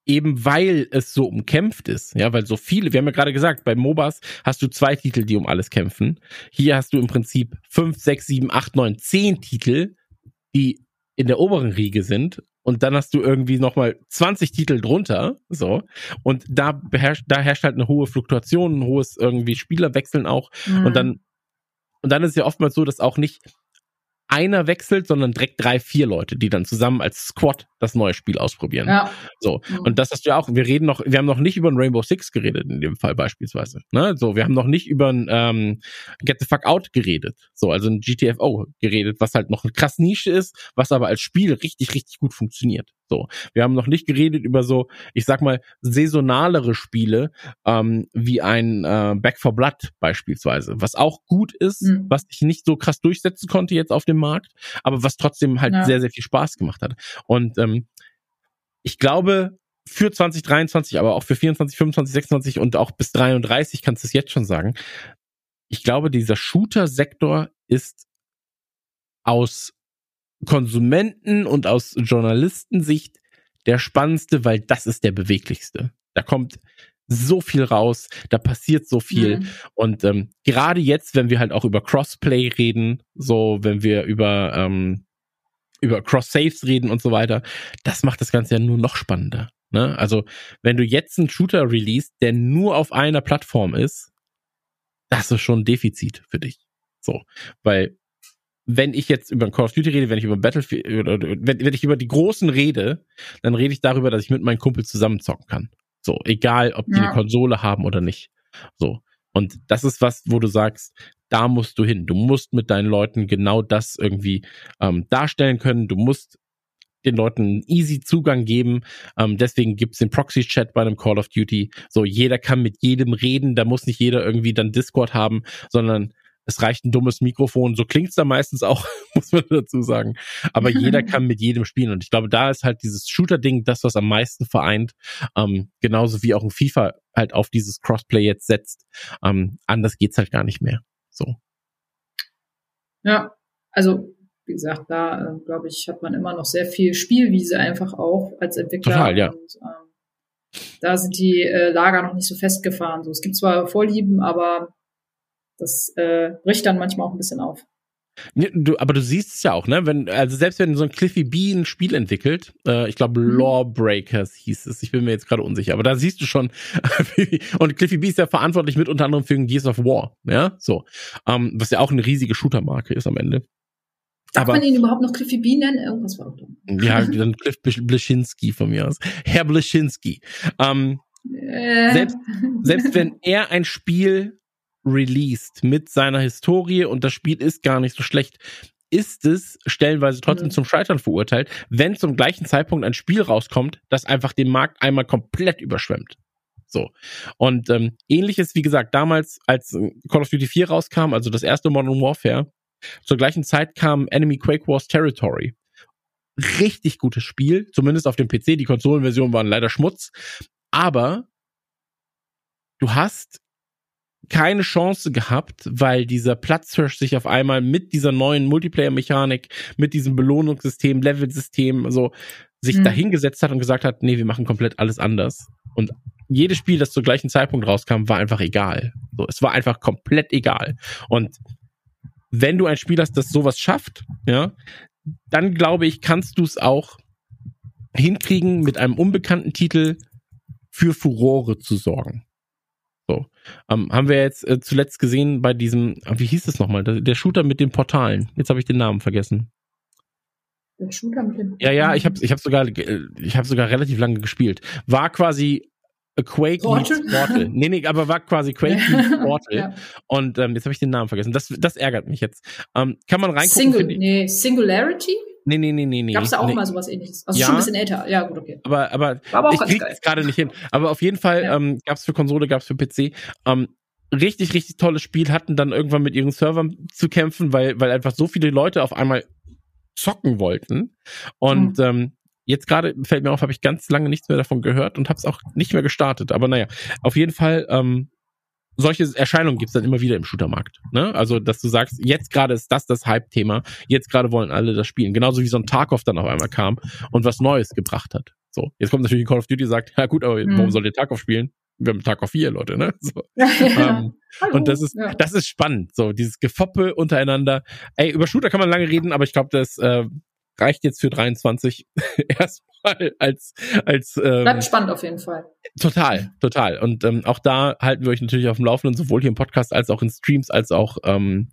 eben weil es so umkämpft ist, ja, weil so viele, wir haben ja gerade gesagt, bei MOBAs hast du zwei Titel, die um alles kämpfen. Hier hast du im Prinzip fünf, sechs, sieben, acht, neun, zehn Titel, die in der oberen Riege sind und dann hast du irgendwie nochmal 20 Titel drunter, so. Und da beherrscht, da herrscht halt eine hohe Fluktuation, ein hohes irgendwie Spielerwechseln auch. Mhm. Und dann und dann ist es ja oftmals so, dass auch nicht einer wechselt, sondern direkt drei, vier Leute, die dann zusammen als Squad das neue Spiel ausprobieren. Ja. So. Mhm. Und das hast du ja auch, wir reden noch, wir haben noch nicht über ein Rainbow Six geredet in dem Fall beispielsweise. Ne? So, wir haben noch nicht über ein ähm, Get the Fuck Out geredet. So, also ein GTFO geredet, was halt noch eine krass Nische ist, was aber als Spiel richtig, richtig gut funktioniert. So, wir haben noch nicht geredet über so, ich sag mal, saisonalere Spiele, ähm, wie ein äh, Back for Blood beispielsweise, was auch gut ist, mhm. was ich nicht so krass durchsetzen konnte jetzt auf dem Markt, aber was trotzdem halt ja. sehr, sehr viel Spaß gemacht hat. Und ähm, ich glaube, für 2023, aber auch für 24, 25, 26 und auch bis 33 kannst du es jetzt schon sagen. Ich glaube, dieser Shooter-Sektor ist aus Konsumenten und aus Journalistensicht der spannendste, weil das ist der beweglichste. Da kommt so viel raus, da passiert so viel. Mhm. Und ähm, gerade jetzt, wenn wir halt auch über Crossplay reden, so wenn wir über, ähm, über Cross-Saves reden und so weiter, das macht das Ganze ja nur noch spannender. Ne? Also, wenn du jetzt einen Shooter release, der nur auf einer Plattform ist, das ist schon ein Defizit für dich. So, weil wenn ich jetzt über Call of Duty rede, wenn ich über Battlefield oder wenn, wenn ich über die großen rede, dann rede ich darüber, dass ich mit meinen Kumpel zusammen zocken kann. So, egal, ob die ja. eine Konsole haben oder nicht. So. Und das ist was, wo du sagst, da musst du hin. Du musst mit deinen Leuten genau das irgendwie ähm, darstellen können. Du musst den Leuten einen easy Zugang geben. Ähm, deswegen gibt's den Proxy-Chat bei einem Call of Duty. So, jeder kann mit jedem reden. Da muss nicht jeder irgendwie dann Discord haben, sondern es reicht ein dummes Mikrofon. So klingt's da meistens auch, muss man dazu sagen. Aber jeder kann mit jedem spielen. Und ich glaube, da ist halt dieses Shooter-Ding das, was am meisten vereint. Ähm, genauso wie auch ein FIFA halt auf dieses Crossplay jetzt setzt. Ähm, anders geht's halt gar nicht mehr. So. Ja, also wie gesagt, da äh, glaube ich, hat man immer noch sehr viel Spielwiese einfach auch als Entwickler. Total, ja. Und, ähm, da sind die äh, Lager noch nicht so festgefahren. So, es gibt zwar Vorlieben, aber das äh, bricht dann manchmal auch ein bisschen auf. Du, aber du siehst es ja auch, ne? Wenn, also selbst wenn so ein Cliffy B ein Spiel entwickelt, äh, ich glaube mhm. Lawbreakers hieß es, ich bin mir jetzt gerade unsicher, aber da siehst du schon, und Cliffy B ist ja verantwortlich mit unter anderem für Gears of War, ja, so, ähm, was ja auch eine riesige Shooter-Marke ist am Ende. Darf aber, man ihn überhaupt noch Cliffy B nennen? Irgendwas war doch da. Ja, dann Cliff Bleschinski von mir aus. Herr Bleschinski. Ähm, äh. selbst, selbst wenn er ein Spiel released mit seiner Historie und das Spiel ist gar nicht so schlecht, ist es stellenweise trotzdem mhm. zum Scheitern verurteilt, wenn zum gleichen Zeitpunkt ein Spiel rauskommt, das einfach den Markt einmal komplett überschwemmt. So. Und ähm, ähnliches, wie gesagt, damals, als Call of Duty 4 rauskam, also das erste Modern Warfare, zur gleichen Zeit kam Enemy Quake Wars Territory. Richtig gutes Spiel, zumindest auf dem PC. Die Konsolenversionen waren leider Schmutz. Aber du hast keine Chance gehabt, weil dieser Platzhirsch sich auf einmal mit dieser neuen Multiplayer-Mechanik, mit diesem Belohnungssystem, Level-System, so sich mhm. dahingesetzt hat und gesagt hat, nee, wir machen komplett alles anders. Und jedes Spiel, das zur gleichen Zeitpunkt rauskam, war einfach egal. So, es war einfach komplett egal. Und wenn du ein Spiel hast, das sowas schafft, ja, dann glaube ich, kannst du es auch hinkriegen, mit einem unbekannten Titel für Furore zu sorgen. So. Ähm, haben wir jetzt äh, zuletzt gesehen bei diesem, ah, wie hieß es nochmal, der, Shooter mit den Portalen. Jetzt habe ich den Namen vergessen. Der Shooter mit den Ja, ja, ich habe ich hab sogar, äh, ich habe sogar relativ lange gespielt. War quasi A Quake Portal? meets Portal. Nee, nee, aber war quasi Quake meets Portal. Ja. Und ähm, jetzt habe ich den Namen vergessen. Das, das ärgert mich jetzt. Ähm, kann man reingucken? Single, nee, Singularity? Nee, nee, nee, nee. Gab's da auch nee. mal sowas ähnliches? Also Ja. schon ein bisschen älter. Ja, gut, okay. Aber, aber aber ich krieg es gerade nicht hin. Aber auf jeden Fall Ja. ähm, gab es für Konsole, gab es für PC. Ähm, richtig, richtig tolles Spiel, hatten dann irgendwann mit ihren Servern zu kämpfen, weil, weil einfach so viele Leute auf einmal zocken wollten. Und Mhm. ähm, jetzt gerade fällt mir auf, habe ich ganz lange nichts mehr davon gehört und habe es auch nicht mehr gestartet. Aber naja, auf jeden Fall, ähm, solche Erscheinungen gibt's dann immer wieder im Shootermarkt. Ne? Also, dass du sagst, jetzt gerade ist das das Hype-Thema, jetzt gerade wollen alle das spielen. Genauso wie so ein Tarkov dann auf einmal kam und was Neues gebracht hat. So, jetzt kommt natürlich Call of Duty und sagt, ja gut, aber Mhm. warum soll ihr Tarkov spielen? Wir haben Tarkov 4, Leute, ne? So. Ja. Ähm, Hallo. und das ist, ja. das ist spannend, so dieses Gefoppe untereinander. Ey, über Shooter kann man lange reden, aber ich glaube, das äh, reicht jetzt für 23 erstmal als als ähm, Bleibt spannend auf jeden Fall. total, total. Und ähm, auch da halten wir euch natürlich auf dem Laufenden, sowohl hier im Podcast als auch in Streams, als auch ähm,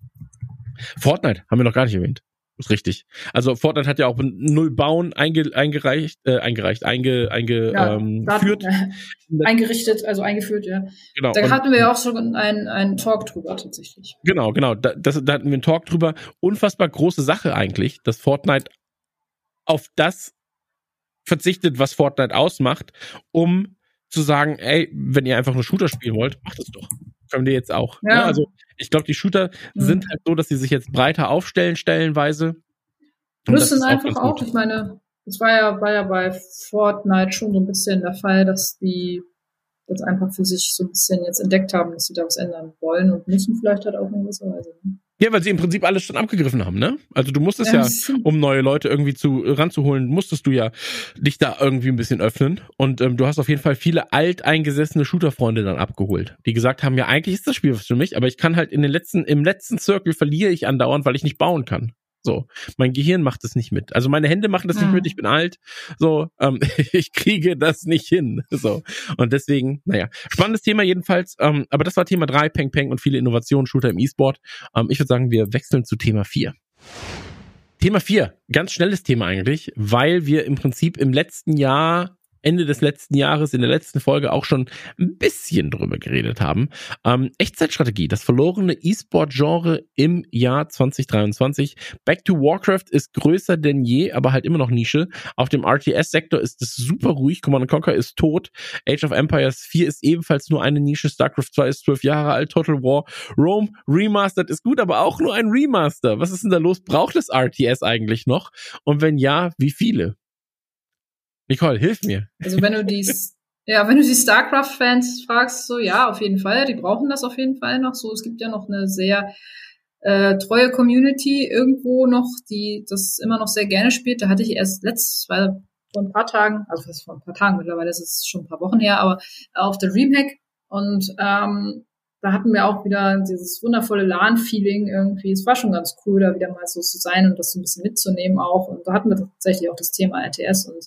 Fortnite haben wir noch gar nicht erwähnt. Ist richtig. Also Fortnite hat ja auch null Bauen einge, eingereicht, äh, eingereicht, einge, einge, Ja, ähm. Eingerichtet, also eingeführt, ja. Genau. Da hatten wir ja auch schon einen, einen Talk drüber tatsächlich. Genau, genau. Da, das, da hatten wir einen Talk drüber. Unfassbar große Sache eigentlich, dass Fortnite auf das verzichtet, was Fortnite ausmacht, um zu sagen, ey, wenn ihr einfach nur Shooter spielen wollt, macht es doch. Können wir jetzt auch. Ja. Ne? Also ich glaube, die Shooter Mhm. sind halt so, dass sie sich jetzt breiter aufstellen, stellenweise. Das Müssen einfach auch, gut. ich meine, das war ja, war ja bei Fortnite schon so ein bisschen der Fall, dass die das einfach für sich so ein bisschen jetzt entdeckt haben, dass sie da was ändern wollen und müssen vielleicht halt auch in gewisser Weise. ne? Ja, weil sie im Prinzip alles schon abgegriffen haben, ne? Also du musstest ja, um neue Leute irgendwie zu ranzuholen, musstest du ja dich da irgendwie ein bisschen öffnen. Und ähm, du hast auf jeden Fall viele alteingesessene Shooter-Freunde dann abgeholt, die gesagt haben, ja, eigentlich ist das Spiel was für mich, aber ich kann halt in den letzten, im letzten Circle verliere ich andauernd, weil ich nicht bauen kann. So, mein Gehirn macht es nicht mit. Also meine Hände machen das nicht Hm. mit, ich bin alt. So, ähm, ich kriege das nicht hin. So. Und deswegen, naja, spannendes Thema jedenfalls. Ähm, aber das war Thema drei Peng Peng und viele Innovationen, Shooter im E-Sport. Ähm, ich würde sagen, wir wechseln zu Thema vier. Thema vier, ganz schnelles Thema eigentlich, weil wir im Prinzip im letzten Jahr, Ende des letzten Jahres, in der letzten Folge auch schon ein bisschen drüber geredet haben. Ähm, Echtzeitstrategie, das verlorene E-Sport-Genre im Jahr 2023. Back to Warcraft ist größer denn je, aber halt immer noch Nische. Auf dem RTS-Sektor ist es super ruhig. Command Conquer ist tot. Age of Empires 4 ist ebenfalls nur eine Nische. StarCraft 2 ist zwölf Jahre alt. Total War Rome Remastered ist gut, aber auch nur ein Remaster. Was ist denn da los? Braucht es RTS eigentlich noch? Und wenn ja, wie viele? Nicole, hilf mir. Also wenn du die, ja, wenn du die StarCraft-Fans fragst, so ja, auf jeden Fall, die brauchen das auf jeden Fall noch. So, es gibt ja noch eine sehr äh, treue Community irgendwo noch, die das immer noch sehr gerne spielt. Da hatte ich erst letztes, weil vor ein paar Tagen, also fast vor ein paar Tagen mittlerweile, ist es schon ein paar Wochen her, aber auf der Dreamhack und ähm, da hatten wir auch wieder dieses wundervolle LAN-Feeling irgendwie. Es war schon ganz cool, da wieder mal so zu sein und das so ein bisschen mitzunehmen auch. Und da hatten wir tatsächlich auch das Thema RTS und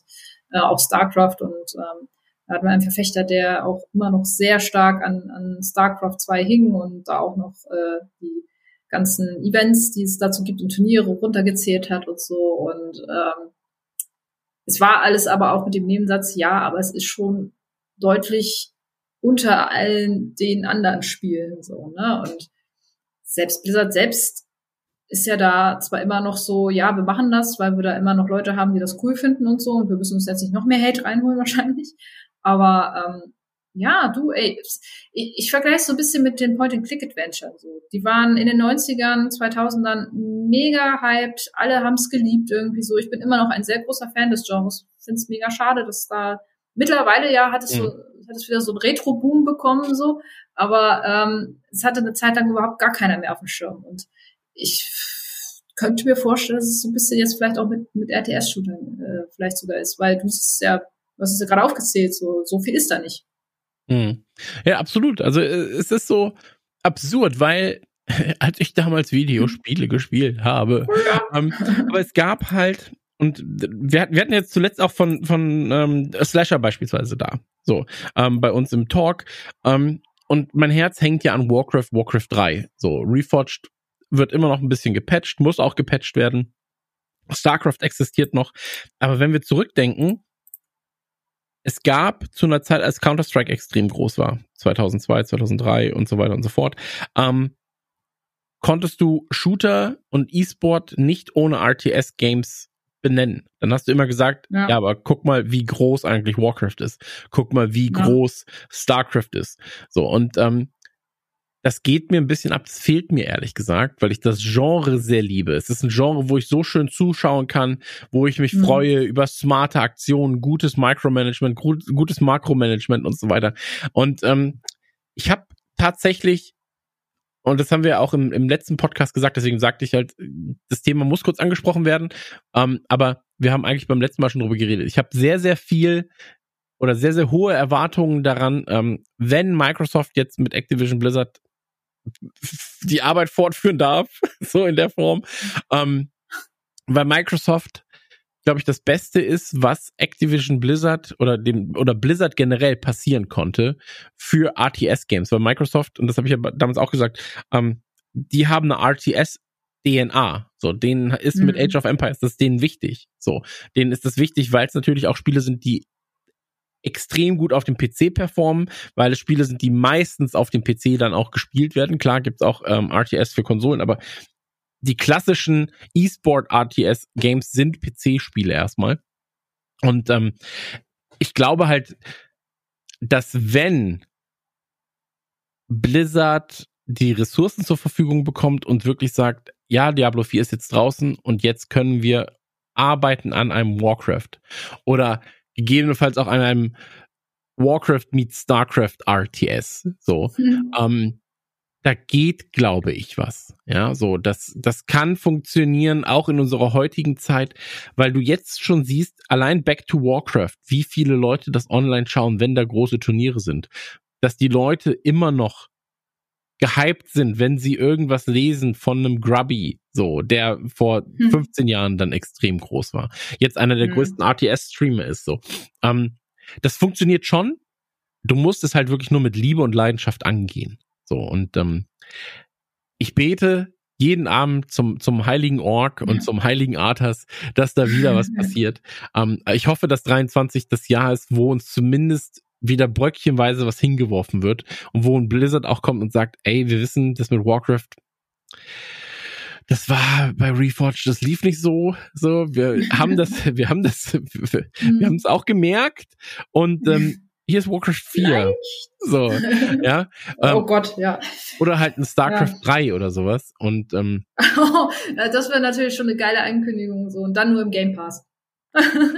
äh, auch StarCraft und ähm, da hatten wir einen Verfechter, der auch immer noch sehr stark an, an StarCraft 2 hing und da auch noch äh, die ganzen Events, die es dazu gibt und Turniere runtergezählt hat und so. Und ähm, es war alles aber auch mit dem Nebensatz, ja, aber es ist schon deutlich unter allen den anderen Spielen so, ne? Und selbst Blizzard selbst ist ja da zwar immer noch so, ja, wir machen das, weil wir da immer noch Leute haben, die das cool finden und so, und wir müssen uns jetzt nicht noch mehr Hate reinholen wahrscheinlich. Aber ähm, ja, du, ey, ich, ich vergleiche so ein bisschen mit den Point-and-Click-Adventure. So. Die waren in den 90ern, 2000ern mega hyped, alle haben es geliebt irgendwie so. Ich bin immer noch ein sehr großer Fan des Genres. Finde es mega schade, dass da mittlerweile ja hat es so, hat es wieder so einen Retro-Boom bekommen, so, aber ähm, es hatte eine Zeit lang überhaupt gar keiner mehr auf dem Schirm. Und ich könnte mir vorstellen, dass es so ein bisschen jetzt vielleicht auch mit, mit RTS-Shootern äh, vielleicht sogar ist, weil du siehst ja, was ist ja gerade aufgezählt, so, so viel ist da nicht. Hm. Ja, absolut. Also äh, es ist so absurd, weil als ich damals Videospiele gespielt habe, ähm, aber es gab halt und wir, wir hatten jetzt zuletzt auch von, von ähm, Slasher beispielsweise da, so, ähm, bei uns im Talk. Ähm, und mein Herz hängt ja an Warcraft, Warcraft 3. So, Reforged wird immer noch ein bisschen gepatcht, muss auch gepatcht werden. StarCraft existiert noch. Aber wenn wir zurückdenken, es gab zu einer Zeit, als Counter-Strike extrem groß war, 2002, 2003 und so weiter und so fort, ähm, konntest du Shooter und E-Sport nicht ohne RTS-Games benennen. Dann hast du immer gesagt, ja. ja. aber guck mal, wie groß eigentlich Warcraft ist. Guck mal, wie ja. groß StarCraft ist. So, und ähm, das geht mir ein bisschen ab. Das fehlt mir ehrlich gesagt, weil ich das Genre sehr liebe. Es ist ein Genre, wo ich so schön zuschauen kann, wo ich mich mhm. freue über smarte Aktionen, gutes Micromanagement, gut, gutes Makromanagement und so weiter. Und ähm, ich habe tatsächlich und das haben wir auch im, im letzten Podcast gesagt, deswegen sagte ich halt, das Thema muss kurz angesprochen werden. Ähm, aber wir haben eigentlich beim letzten Mal schon drüber geredet. Ich habe sehr, sehr viel oder sehr, sehr hohe Erwartungen daran, ähm, wenn Microsoft jetzt mit Activision Blizzard die Arbeit fortführen darf, so in der Form. Ähm, weil Microsoft, glaube ich, das Beste ist, was Activision Blizzard oder dem oder Blizzard generell passieren konnte für RTS Games, weil Microsoft und das habe ich ja damals auch gesagt, ähm, die haben eine RTS DNA. So, denen ist mhm. mit Age of Empires, das ist denen wichtig. So, denen ist das wichtig, weil es natürlich auch Spiele sind, die extrem gut auf dem PC performen, weil es Spiele sind, die meistens auf dem PC dann auch gespielt werden. Klar gibt's auch ähm, RTS für Konsolen, aber die klassischen E-Sport RTS Games sind PC-Spiele erstmal. Und ähm, ich glaube halt, dass wenn Blizzard die Ressourcen zur Verfügung bekommt und wirklich sagt, ja, Diablo 4 ist jetzt draußen und jetzt können wir arbeiten an einem Warcraft oder gegebenenfalls auch an einem Warcraft meets Starcraft RTS. So. Mhm. Ähm, da geht, glaube ich, was. Ja, so, das, das kann funktionieren, auch in unserer heutigen Zeit, weil du jetzt schon siehst, allein Back to Warcraft, wie viele Leute das online schauen, wenn da große Turniere sind. Dass die Leute immer noch gehypt sind, wenn sie irgendwas lesen von einem Grubby, so, der vor hm. 15 Jahren dann extrem groß war. Jetzt einer der hm. größten RTS-Streamer ist, so. Ähm, das funktioniert schon. Du musst es halt wirklich nur mit Liebe und Leidenschaft angehen. So, und ähm, ich bete jeden Abend zum, zum heiligen Ork und ja. zum heiligen Arthas, dass da wieder was passiert. Ähm, ich hoffe, dass 23 das Jahr ist, wo uns zumindest wieder bröckchenweise was hingeworfen wird und wo ein Blizzard auch kommt und sagt, ey, wir wissen, das mit Warcraft, das war bei Reforged, das lief nicht so, so, wir haben das, wir haben das, wir, wir mhm. haben es auch gemerkt und ähm, hier ist Warcraft 4. Vielleicht. So, ja. Oh ähm, oh Gott, ja. Oder halt ein StarCraft ja. 3 oder sowas. Und ähm, das wäre natürlich schon eine geile Ankündigung so und dann nur im Game Pass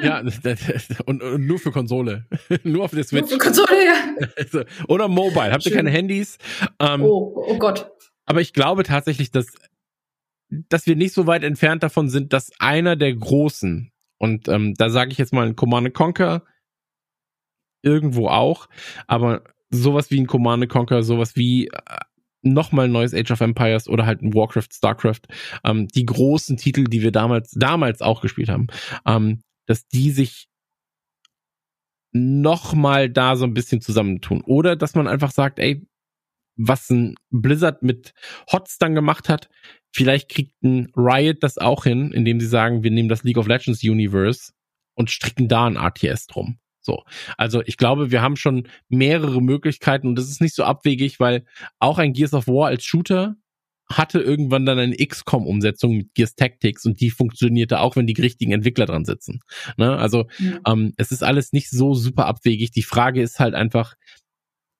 ja, und, und, nur für Konsole. nur auf der Switch. Nur für Konsole, ja. Also, oder Mobile. Habt ihr keine Handys? Ähm, oh, oh Gott. Aber ich glaube tatsächlich, dass, dass wir nicht so weit entfernt davon sind, dass einer der Großen, und ähm, da sage ich jetzt mal ein Command Conquer, irgendwo auch, aber sowas wie ein Command Conquer, sowas wie äh, nochmal ein neues Age of Empires oder halt ein Warcraft, Starcraft, ähm, die großen Titel, die wir damals, damals auch gespielt haben, ähm, dass die sich nochmal da so ein bisschen zusammentun. Oder dass man einfach sagt, ey, was ein Blizzard mit Hots dann gemacht hat, vielleicht kriegt ein Riot das auch hin, indem sie sagen, wir nehmen das League of Legends Universe und stricken da ein RTS drum. So. Also ich glaube, wir haben schon mehrere Möglichkeiten und das ist nicht so abwegig, weil auch ein Gears of War als Shooter hatte irgendwann dann eine XCOM-Umsetzung mit Gears Tactics und die funktionierte auch, wenn die richtigen Entwickler dran sitzen. Ne? Also ja. ähm, es ist alles nicht so super abwegig. Die Frage ist halt einfach,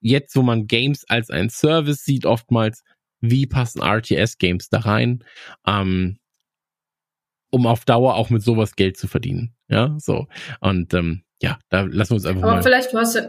jetzt wo man Games als ein Service sieht, oftmals, wie passen RTS-Games da rein, ähm, um auf Dauer auch mit sowas Geld zu verdienen. Ja, so. Und ähm, ja, da lassen wir uns einfach Aber mal. Aber vielleicht, du hast ja,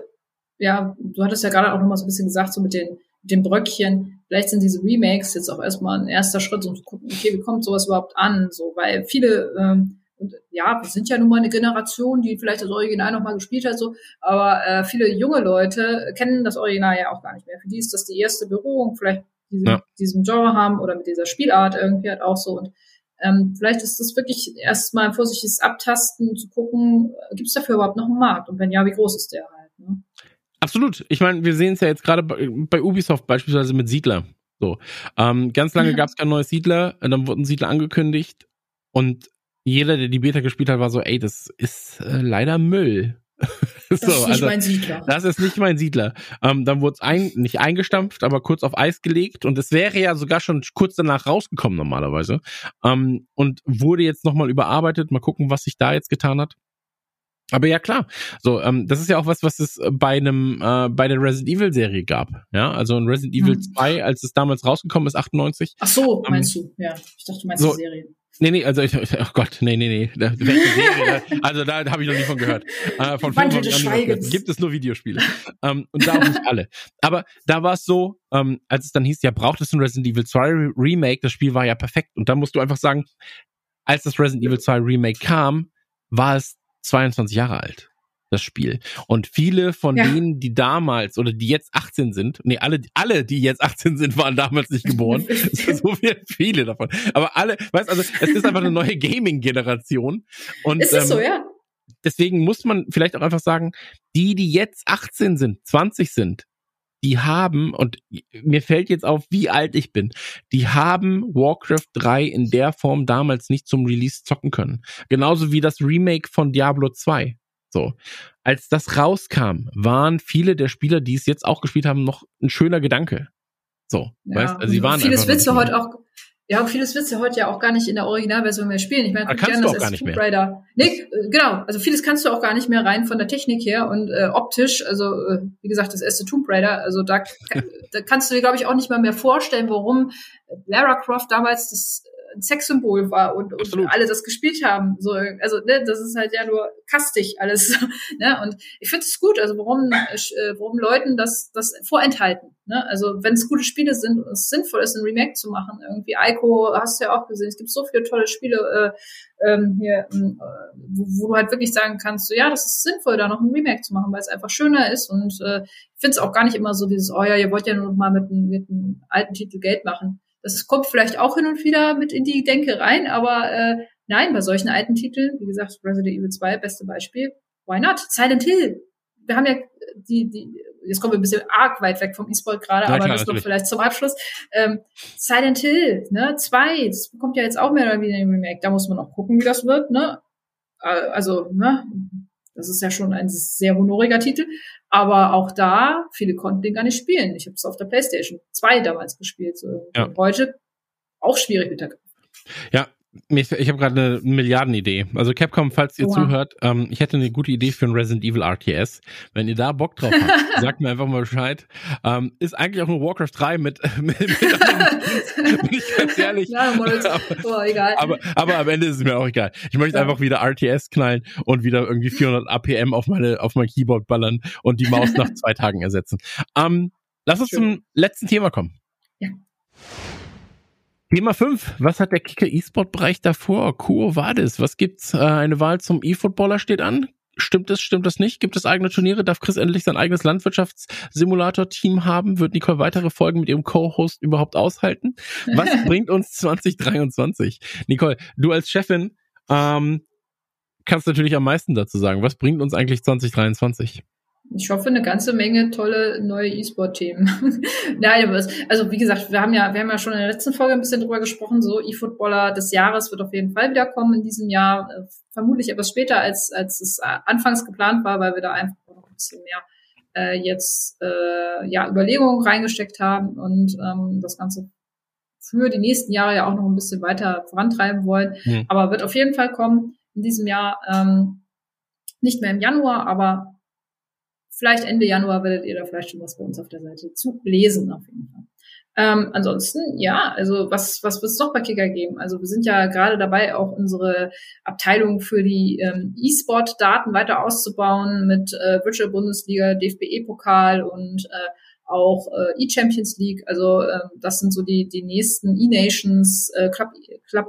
ja, du hattest ja gerade auch noch mal so ein bisschen gesagt, so mit den, mit den Bröckchen. Vielleicht sind diese Remakes jetzt auch erstmal ein erster Schritt, um zu gucken, okay, wie kommt sowas überhaupt an? So, weil viele, ähm, und ja, wir sind ja nun mal eine Generation, die vielleicht das Original noch mal gespielt hat, so, aber äh, viele junge Leute kennen das Original ja auch gar nicht mehr. Für die ist das die erste Berührung, vielleicht diesem, ja. diesem Genre haben oder mit dieser Spielart irgendwie halt auch so. Und Ähm, vielleicht ist das wirklich erstmal ein vorsichtiges Abtasten, zu gucken, gibt es dafür überhaupt noch einen Markt? Und wenn ja, wie groß ist der halt? Ne? Absolut. Ich meine, wir sehen es ja jetzt gerade bei, bei, Ubisoft beispielsweise mit Siedler. So, ähm, ganz lange ja. gab es kein neues Siedler, dann wurden Siedler angekündigt und jeder, der die Beta gespielt hat, war so, ey, das ist äh, leider Müll. Das so, ist nicht also, mein Siedler. Das ist nicht mein Siedler. Ähm, dann wurde es ein, nicht eingestampft, aber kurz auf Eis gelegt und es wäre ja sogar schon kurz danach rausgekommen normalerweise ähm, und wurde jetzt nochmal überarbeitet. Mal gucken, was sich da jetzt getan hat. Aber ja klar, so ähm, das ist ja auch was, was es bei einem äh, bei der Resident Evil Serie gab. Ja, also in Resident Evil hm. 2, als es damals rausgekommen ist, 98. Ach so, ähm, meinst du? Ja, ich dachte, du meinst so, die Serie. Nee, nee, also ich, oh Gott, nee, nee, nee. Serie, also da habe ich noch nie von gehört. Äh, von Filmen gehört. gibt es nur Videospiele. ähm, und da auch nicht alle. Aber da war es so, ähm, als es dann hieß, ja, braucht es ein Resident Evil 2 Remake, das Spiel war ja perfekt. Und da musst du einfach sagen, als das Resident Evil 2 Remake kam, war es 22 Jahre alt das Spiel. Und viele von ja. denen, die damals oder die jetzt 18 sind, nee, alle, alle, die jetzt 18 sind, waren damals nicht geboren. so viele, viele davon. Aber alle, weißt also, es ist einfach eine neue Gaming-Generation. Und, ist es ähm, so, ja. Deswegen muss man vielleicht auch einfach sagen, die, die jetzt 18 sind, 20 sind, die haben, und mir fällt jetzt auf, wie alt ich bin, die haben Warcraft 3 in der Form damals nicht zum Release zocken können. Genauso wie das Remake von Diablo 2. So. Als das rauskam, waren viele der Spieler, die es jetzt auch gespielt haben, noch ein schöner Gedanke. So, ja, weißt, also sie waren vieles willst du heute auch ja, vieles willst du heute ja auch gar nicht in der Originalversion mehr spielen. Ich meine, kannst gerne, du auch gar nicht mehr. Raider. Nee, genau. Also vieles kannst du auch gar nicht mehr rein von der Technik her und äh, optisch. Also äh, wie gesagt, das erste Tomb Raider. Also da, da kannst du dir glaube ich auch nicht mal mehr vorstellen, warum Lara Croft damals das ein Sexsymbol war und, und alle das gespielt haben. So, also ne, das ist halt ja nur kastig alles. ne? Und ich finde es gut, also warum, äh, warum Leuten das, das vorenthalten. Ne? Also wenn es gute Spiele sind und es sinnvoll ist, ein Remake zu machen, irgendwie Ico hast du ja auch gesehen, es gibt so viele tolle Spiele äh, ähm, hier, äh, wo, wo du halt wirklich sagen kannst, so ja, das ist sinnvoll, da noch ein Remake zu machen, weil es einfach schöner ist und äh, ich finde es auch gar nicht immer so dieses, oh ja, ihr wollt ja nur noch mal mit, mit einem alten Titel Geld machen. Das kommt vielleicht auch hin und wieder mit in die Denke rein, aber äh, nein, bei solchen alten Titeln, wie gesagt, Resident Evil 2, beste Beispiel, why not? Silent Hill. Wir haben ja die, die, jetzt kommen wir ein bisschen arg weit weg vom E-Sport gerade, ja, aber klar, das noch vielleicht zum Abschluss. Ähm, Silent Hill, ne, 2, das kommt ja jetzt auch mehr oder weniger im Remake. Da muss man auch gucken, wie das wird, ne? Äh, also, ne, das ist ja schon ein sehr honoriger Titel. Aber auch da, viele konnten den gar nicht spielen. Ich habe es auf der PlayStation 2 damals gespielt. So. Ja. Heute auch schwierig mit der Ja, ich habe gerade eine Milliardenidee. Also Capcom, falls ihr Oha. zuhört, ähm, ich hätte eine gute Idee für ein Resident Evil RTS. Wenn ihr da Bock drauf habt, sagt mir einfach mal Bescheid. Ähm, ist eigentlich auch nur Warcraft 3 mit, mit, mit bin ich ganz ehrlich. Ja, aber, oh, egal. Aber, aber am Ende ist es mir auch egal. Ich möchte ja. einfach wieder RTS knallen und wieder irgendwie 400 APM auf meine auf mein Keyboard ballern und die Maus nach zwei Tagen ersetzen. Ähm, lass uns Schön. zum letzten Thema kommen. Ja. Thema 5. Was hat der Kicker E-Sport-Bereich davor? Quo Vadis. Was gibt's? Äh, eine Wahl zum E-Footballer steht an. Stimmt es, stimmt das nicht? Gibt es eigene Turniere? Darf Chris endlich sein eigenes Landwirtschaftssimulator-Team haben? Wird Nicole weitere Folgen mit ihrem Co-Host überhaupt aushalten? Was bringt uns 2023? Nicole, du als Chefin ähm, kannst natürlich am meisten dazu sagen. Was bringt uns eigentlich 2023? Ich hoffe, eine ganze Menge tolle neue E-Sport-Themen. Nein, aber es, also wie gesagt, wir haben ja, wir haben ja schon in der letzten Folge ein bisschen drüber gesprochen. So E-Footballer des Jahres wird auf jeden Fall wiederkommen in diesem Jahr, äh, vermutlich etwas später als als es anfangs geplant war, weil wir da einfach noch ein bisschen mehr äh, jetzt äh, ja Überlegungen reingesteckt haben und ähm, das Ganze für die nächsten Jahre ja auch noch ein bisschen weiter vorantreiben wollen. Mhm. Aber wird auf jeden Fall kommen in diesem Jahr. Ähm, nicht mehr im Januar, aber vielleicht Ende Januar werdet ihr da vielleicht schon was bei uns auf der Seite zu lesen, auf jeden Fall. Ähm, ansonsten, ja, also was, was wird es noch bei Kicker geben? Also wir sind ja gerade dabei, auch unsere Abteilung für die ähm, E-Sport-Daten weiter auszubauen mit äh, Virtual Bundesliga, DFB-Pokal und äh, auch äh, E-Champions League. Also äh, das sind so die, die nächsten E-Nations, äh, Club, Club,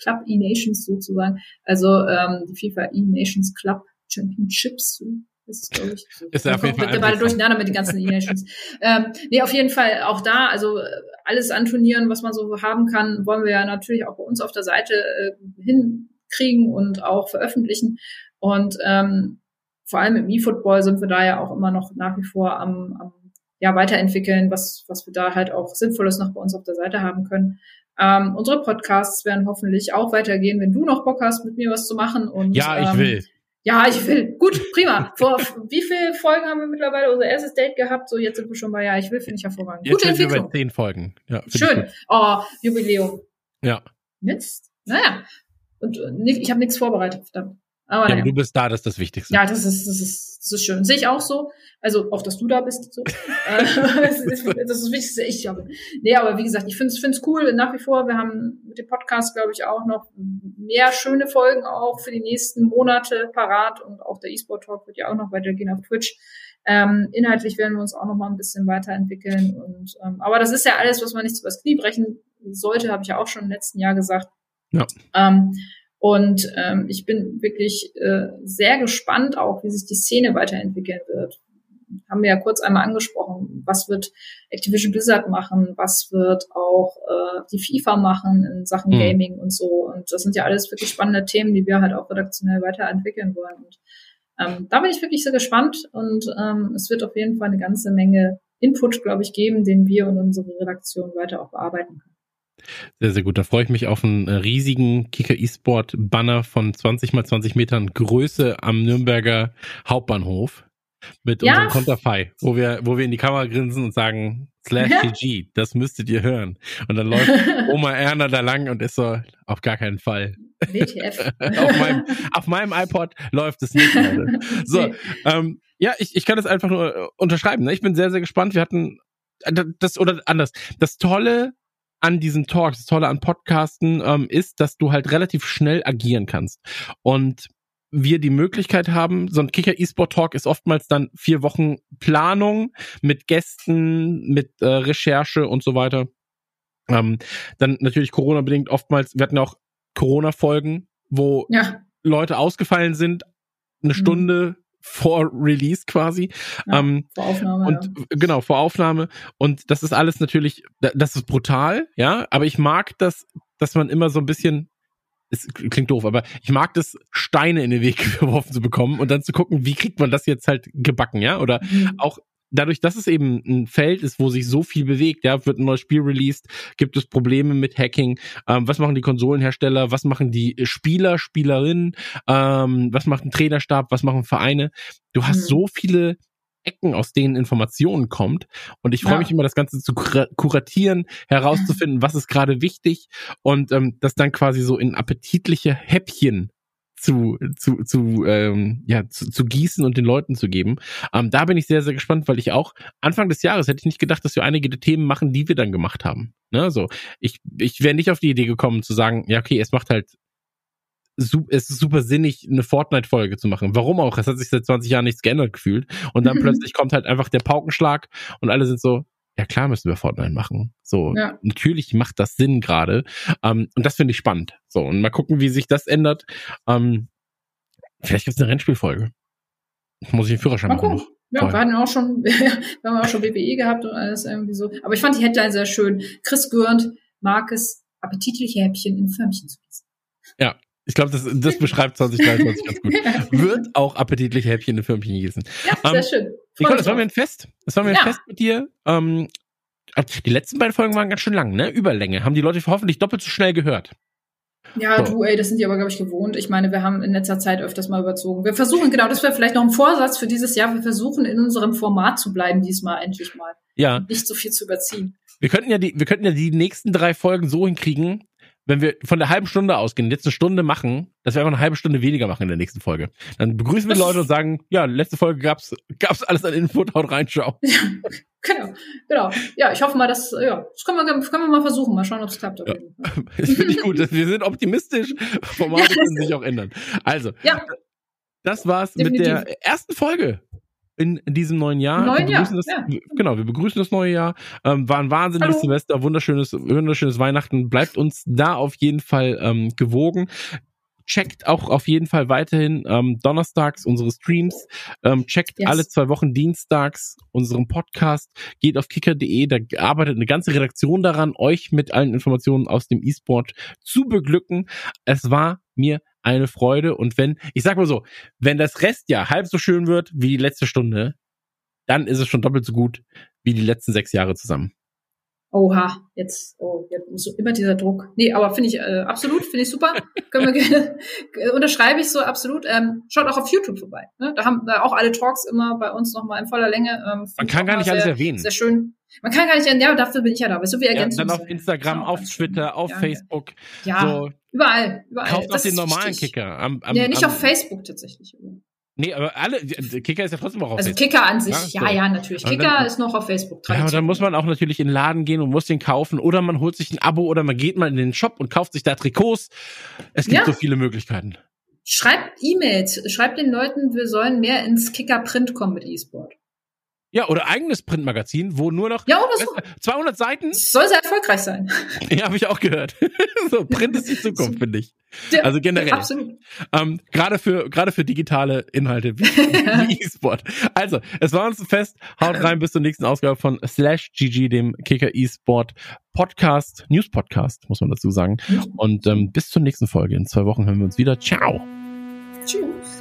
Club E-Nations sozusagen. Also ähm, die FIFA E-Nations Club Championships, ist, glaube ich. Ist ja auf jeden Fall beide durcheinander mit den ganzen E-Nations. ähm, nee, auf jeden Fall auch da, also äh, alles an Turnieren, was man so haben kann, wollen wir ja natürlich auch bei uns auf der Seite äh, hinkriegen und auch veröffentlichen. Und ähm, vor allem im E-Football sind wir da ja auch immer noch nach wie vor am, am ja, weiterentwickeln, was, was wir da halt auch Sinnvolles noch bei uns auf der Seite haben können. Ähm, unsere Podcasts werden hoffentlich auch weitergehen, wenn du noch Bock hast, mit mir was zu machen. Und, ja, ich ähm, will. Ja, ich will. Gut, prima. Vor wie viele Folgen haben wir mittlerweile unser erstes Date gehabt? So, jetzt sind wir schon bei Ja, ich will, finde ich hervorragend. Jetzt Gute sind Entwicklung. Wir bei zehn Folgen. Ja, Schön. Oh, Jubiläum. Ja. Mist. Naja. Und äh, ich habe nichts vorbereitet, verdammt. Aber, ja, aber du bist da, das ist das Wichtigste. Ja, das ist, das ist, das ist schön. Sehe ich auch so. Also auch, dass du da bist. So. Äh, das, ist, das ist das Wichtigste, ich glaube. Nee, aber wie gesagt, ich finde es cool nach wie vor. Wir haben mit dem Podcast, glaube ich, auch noch mehr schöne Folgen auch für die nächsten Monate parat und auch der E-Sport Talk wird ja auch noch weitergehen auf Twitch. Ähm, inhaltlich werden wir uns auch noch mal ein bisschen weiterentwickeln. Und ähm, aber das ist ja alles, was man nicht übers Knie brechen sollte, habe ich ja auch schon im letzten Jahr gesagt. Ja. Ähm, und ähm, ich bin wirklich äh, sehr gespannt auch, wie sich die Szene weiterentwickeln wird. Haben wir ja kurz einmal angesprochen. Was wird Activision Blizzard machen? Was wird auch äh, die FIFA machen in Sachen mhm. Gaming und so? Und das sind ja alles wirklich spannende Themen, die wir halt auch redaktionell weiterentwickeln wollen. Und ähm, da bin ich wirklich sehr gespannt und ähm, es wird auf jeden Fall eine ganze Menge Input, glaube ich, geben, den wir und unsere Redaktion weiter auch bearbeiten können. Sehr, sehr gut. Da freue ich mich auf einen äh, riesigen Kicker E-Sport Banner von 20 mal 20 Metern Größe am Nürnberger Hauptbahnhof mit ja. unserem Konterfei, wo wir, wo wir in die Kamera grinsen und sagen, slash GG, das müsstet ihr hören. Und dann läuft Oma Erna da lang und ist so, auf gar keinen Fall. WTF. auf, meinem, auf meinem iPod läuft es nicht gerade. So, nee. ähm, ja, ich, ich kann das einfach nur äh, unterschreiben. Ne? Ich bin sehr, sehr gespannt. Wir hatten äh, das, oder anders. Das Tolle an diesen Talks, das Tolle an Podcasten ähm, ist, dass du halt relativ schnell agieren kannst. Und wir die Möglichkeit haben, so ein Kicker E-Sport Talk ist oftmals dann vier Wochen Planung mit Gästen, mit äh, Recherche und so weiter. Ähm, dann natürlich Corona-bedingt oftmals, wir hatten auch Corona-Folgen, wo ja. Leute ausgefallen sind, eine mhm. Stunde vor Release quasi. Ja, ähm, vor Aufnahme. Und ja. genau, vor Aufnahme. Und das ist alles natürlich, das ist brutal, ja, aber ich mag das, dass man immer so ein bisschen es klingt doof, aber ich mag das, Steine in den Weg geworfen zu bekommen und dann zu gucken, wie kriegt man das jetzt halt gebacken, ja? Oder mhm. auch dadurch, dass es eben ein Feld ist, wo sich so viel bewegt, ja, wird ein neues Spiel released, gibt es Probleme mit Hacking, ähm, was machen die Konsolenhersteller, was machen die Spieler, Spielerinnen, ähm, was macht ein Trainerstab, was machen Vereine. Du hast mhm. so viele Ecken, aus denen Informationen kommt. Und ich freue ja. mich immer, das Ganze zu kuratieren, herauszufinden, was ist gerade wichtig und ähm, das dann quasi so in appetitliche Häppchen zu, zu, zu, ähm, ja, zu, zu gießen und den Leuten zu geben. Ähm, da bin ich sehr, sehr gespannt, weil ich auch Anfang des Jahres hätte ich nicht gedacht, dass wir einige der Themen machen, die wir dann gemacht haben. Ne, so. Ich, ich wäre nicht auf die Idee gekommen zu sagen, ja, okay, es macht halt es ist super sinnig, eine Fortnite-Folge zu machen. Warum auch? Es hat sich seit 20 Jahren nichts geändert gefühlt. Und dann plötzlich kommt halt einfach der Paukenschlag und alle sind so, ja klar müssen wir Fortnite machen. So, ja. natürlich macht das Sinn gerade. Ähm, und das finde ich spannend. So, und mal gucken, wie sich das ändert. Ähm, vielleicht gibt es eine Rennspielfolge. Muss ich den Führerschein machen. Ja, wir hatten auch schon, wir haben auch schon BBE gehabt und alles irgendwie so. Aber ich fand die Headline sehr schön. Chris Gürnt mag es, appetitliche Häppchen in Förmchen zu essen. Ja, ich glaube, das, das beschreibt 2023 ganz gut. Wird auch appetitliche Häppchen in Firmchen gießen. Ja, sehr um, schön. Nicole, das war mir ein Fest. Das war mir ja. ein Fest mit dir. Ähm, die letzten beiden Folgen waren ganz schön lang, ne? Überlänge. Haben die Leute hoffentlich doppelt so schnell gehört. Ja, so. du, ey, das sind die aber, glaube ich, gewohnt. Ich meine, wir haben in letzter Zeit öfters mal überzogen. Wir versuchen, genau, das wäre vielleicht noch ein Vorsatz für dieses Jahr. Wir versuchen, in unserem Format zu bleiben, diesmal endlich mal. Ja. Nicht so viel zu überziehen. Wir könnten ja die, wir könnten ja die nächsten drei Folgen so hinkriegen, wenn wir von der halben Stunde ausgehen, jetzt eine Stunde machen, dass wir einfach eine halbe Stunde weniger machen in der nächsten Folge. Dann begrüßen wir die Leute und sagen, ja, letzte Folge gab's, gab's alles an Input, haut reinschauen. Ja, genau, genau. Ja, ich hoffe mal, dass, ja, das können wir, können wir mal versuchen, mal schauen, ob es klappt. Ja. Das finde ich gut. Wir sind optimistisch. Formate ja, können sich auch ändern. Also, ja. das war's Definitiv. mit der ersten Folge in diesem neuen Jahr. Neuen Jahr. Das, ja. Genau, wir begrüßen das neue Jahr. Ähm, war ein wahnsinniges Hallo. Silvester, wunderschönes, wunderschönes Weihnachten. Bleibt uns da auf jeden Fall ähm, gewogen. checkt auch auf jeden Fall weiterhin ähm, donnerstags unsere Streams, ähm, checkt Yes. alle zwei Wochen dienstags unseren Podcast, geht auf kicker.de, da arbeitet eine ganze Redaktion daran, euch mit allen Informationen aus dem E-Sport zu beglücken. Es war mir eine Freude und wenn, ich sag mal so, wenn das Restjahr halb so schön wird wie die letzte Stunde, dann ist es schon doppelt so gut wie die letzten sechs Jahre zusammen. Oha, jetzt, oh, jetzt muss so immer dieser Druck. Nee, aber finde ich äh, absolut, finde ich super. Können wir gerne, unterschreibe ich so absolut. Ähm, schaut auch auf YouTube vorbei. Ne? Da haben wir auch alle Talks immer bei uns nochmal in voller Länge. Ähm, Man kann gar nicht alles sehr, erwähnen. Sehr schön. Man kann gar nicht, ja, dafür bin ich ja da. So wie Ja, ergänzen. dann auf Instagram, auf Twitter, auf Facebook. Ja, So, überall, überall. kauft auch Das den normalen wichtig. Kicker. Am, am, Ja, nicht am, auf Facebook tatsächlich. Nee, aber alle, Kicker ist ja trotzdem auch auf Also Facebook. Kicker an sich, Ja, ja, so. ja, natürlich. Und Kicker dann- ist noch auf Facebook. Ja, aber dann muss man auch natürlich in den Laden gehen und muss den kaufen oder man holt sich ein Abo oder man geht mal in den Shop und kauft sich da Trikots. Es gibt Ja. so viele Möglichkeiten. Schreibt E-Mails, schreibt den Leuten, wir sollen mehr ins Kicker Print kommen mit E-Sport. Ja, oder eigenes Printmagazin, wo nur noch Ja, oder so. 200 Seiten. Soll sehr erfolgreich sein. Ja, habe ich auch gehört. so, Print ist die Zukunft, finde ich. Ja, Also generell. Absolut. Ähm, gerade für gerade für digitale Inhalte wie, wie E-Sport. Also, es war uns Fest. Haut rein bis zur nächsten Ausgabe von Slash GG, dem Kicker E-Sport Podcast, News Podcast, muss man dazu sagen. Und ähm, bis zur nächsten Folge. In zwei Wochen hören wir uns wieder. Ciao. Tschüss.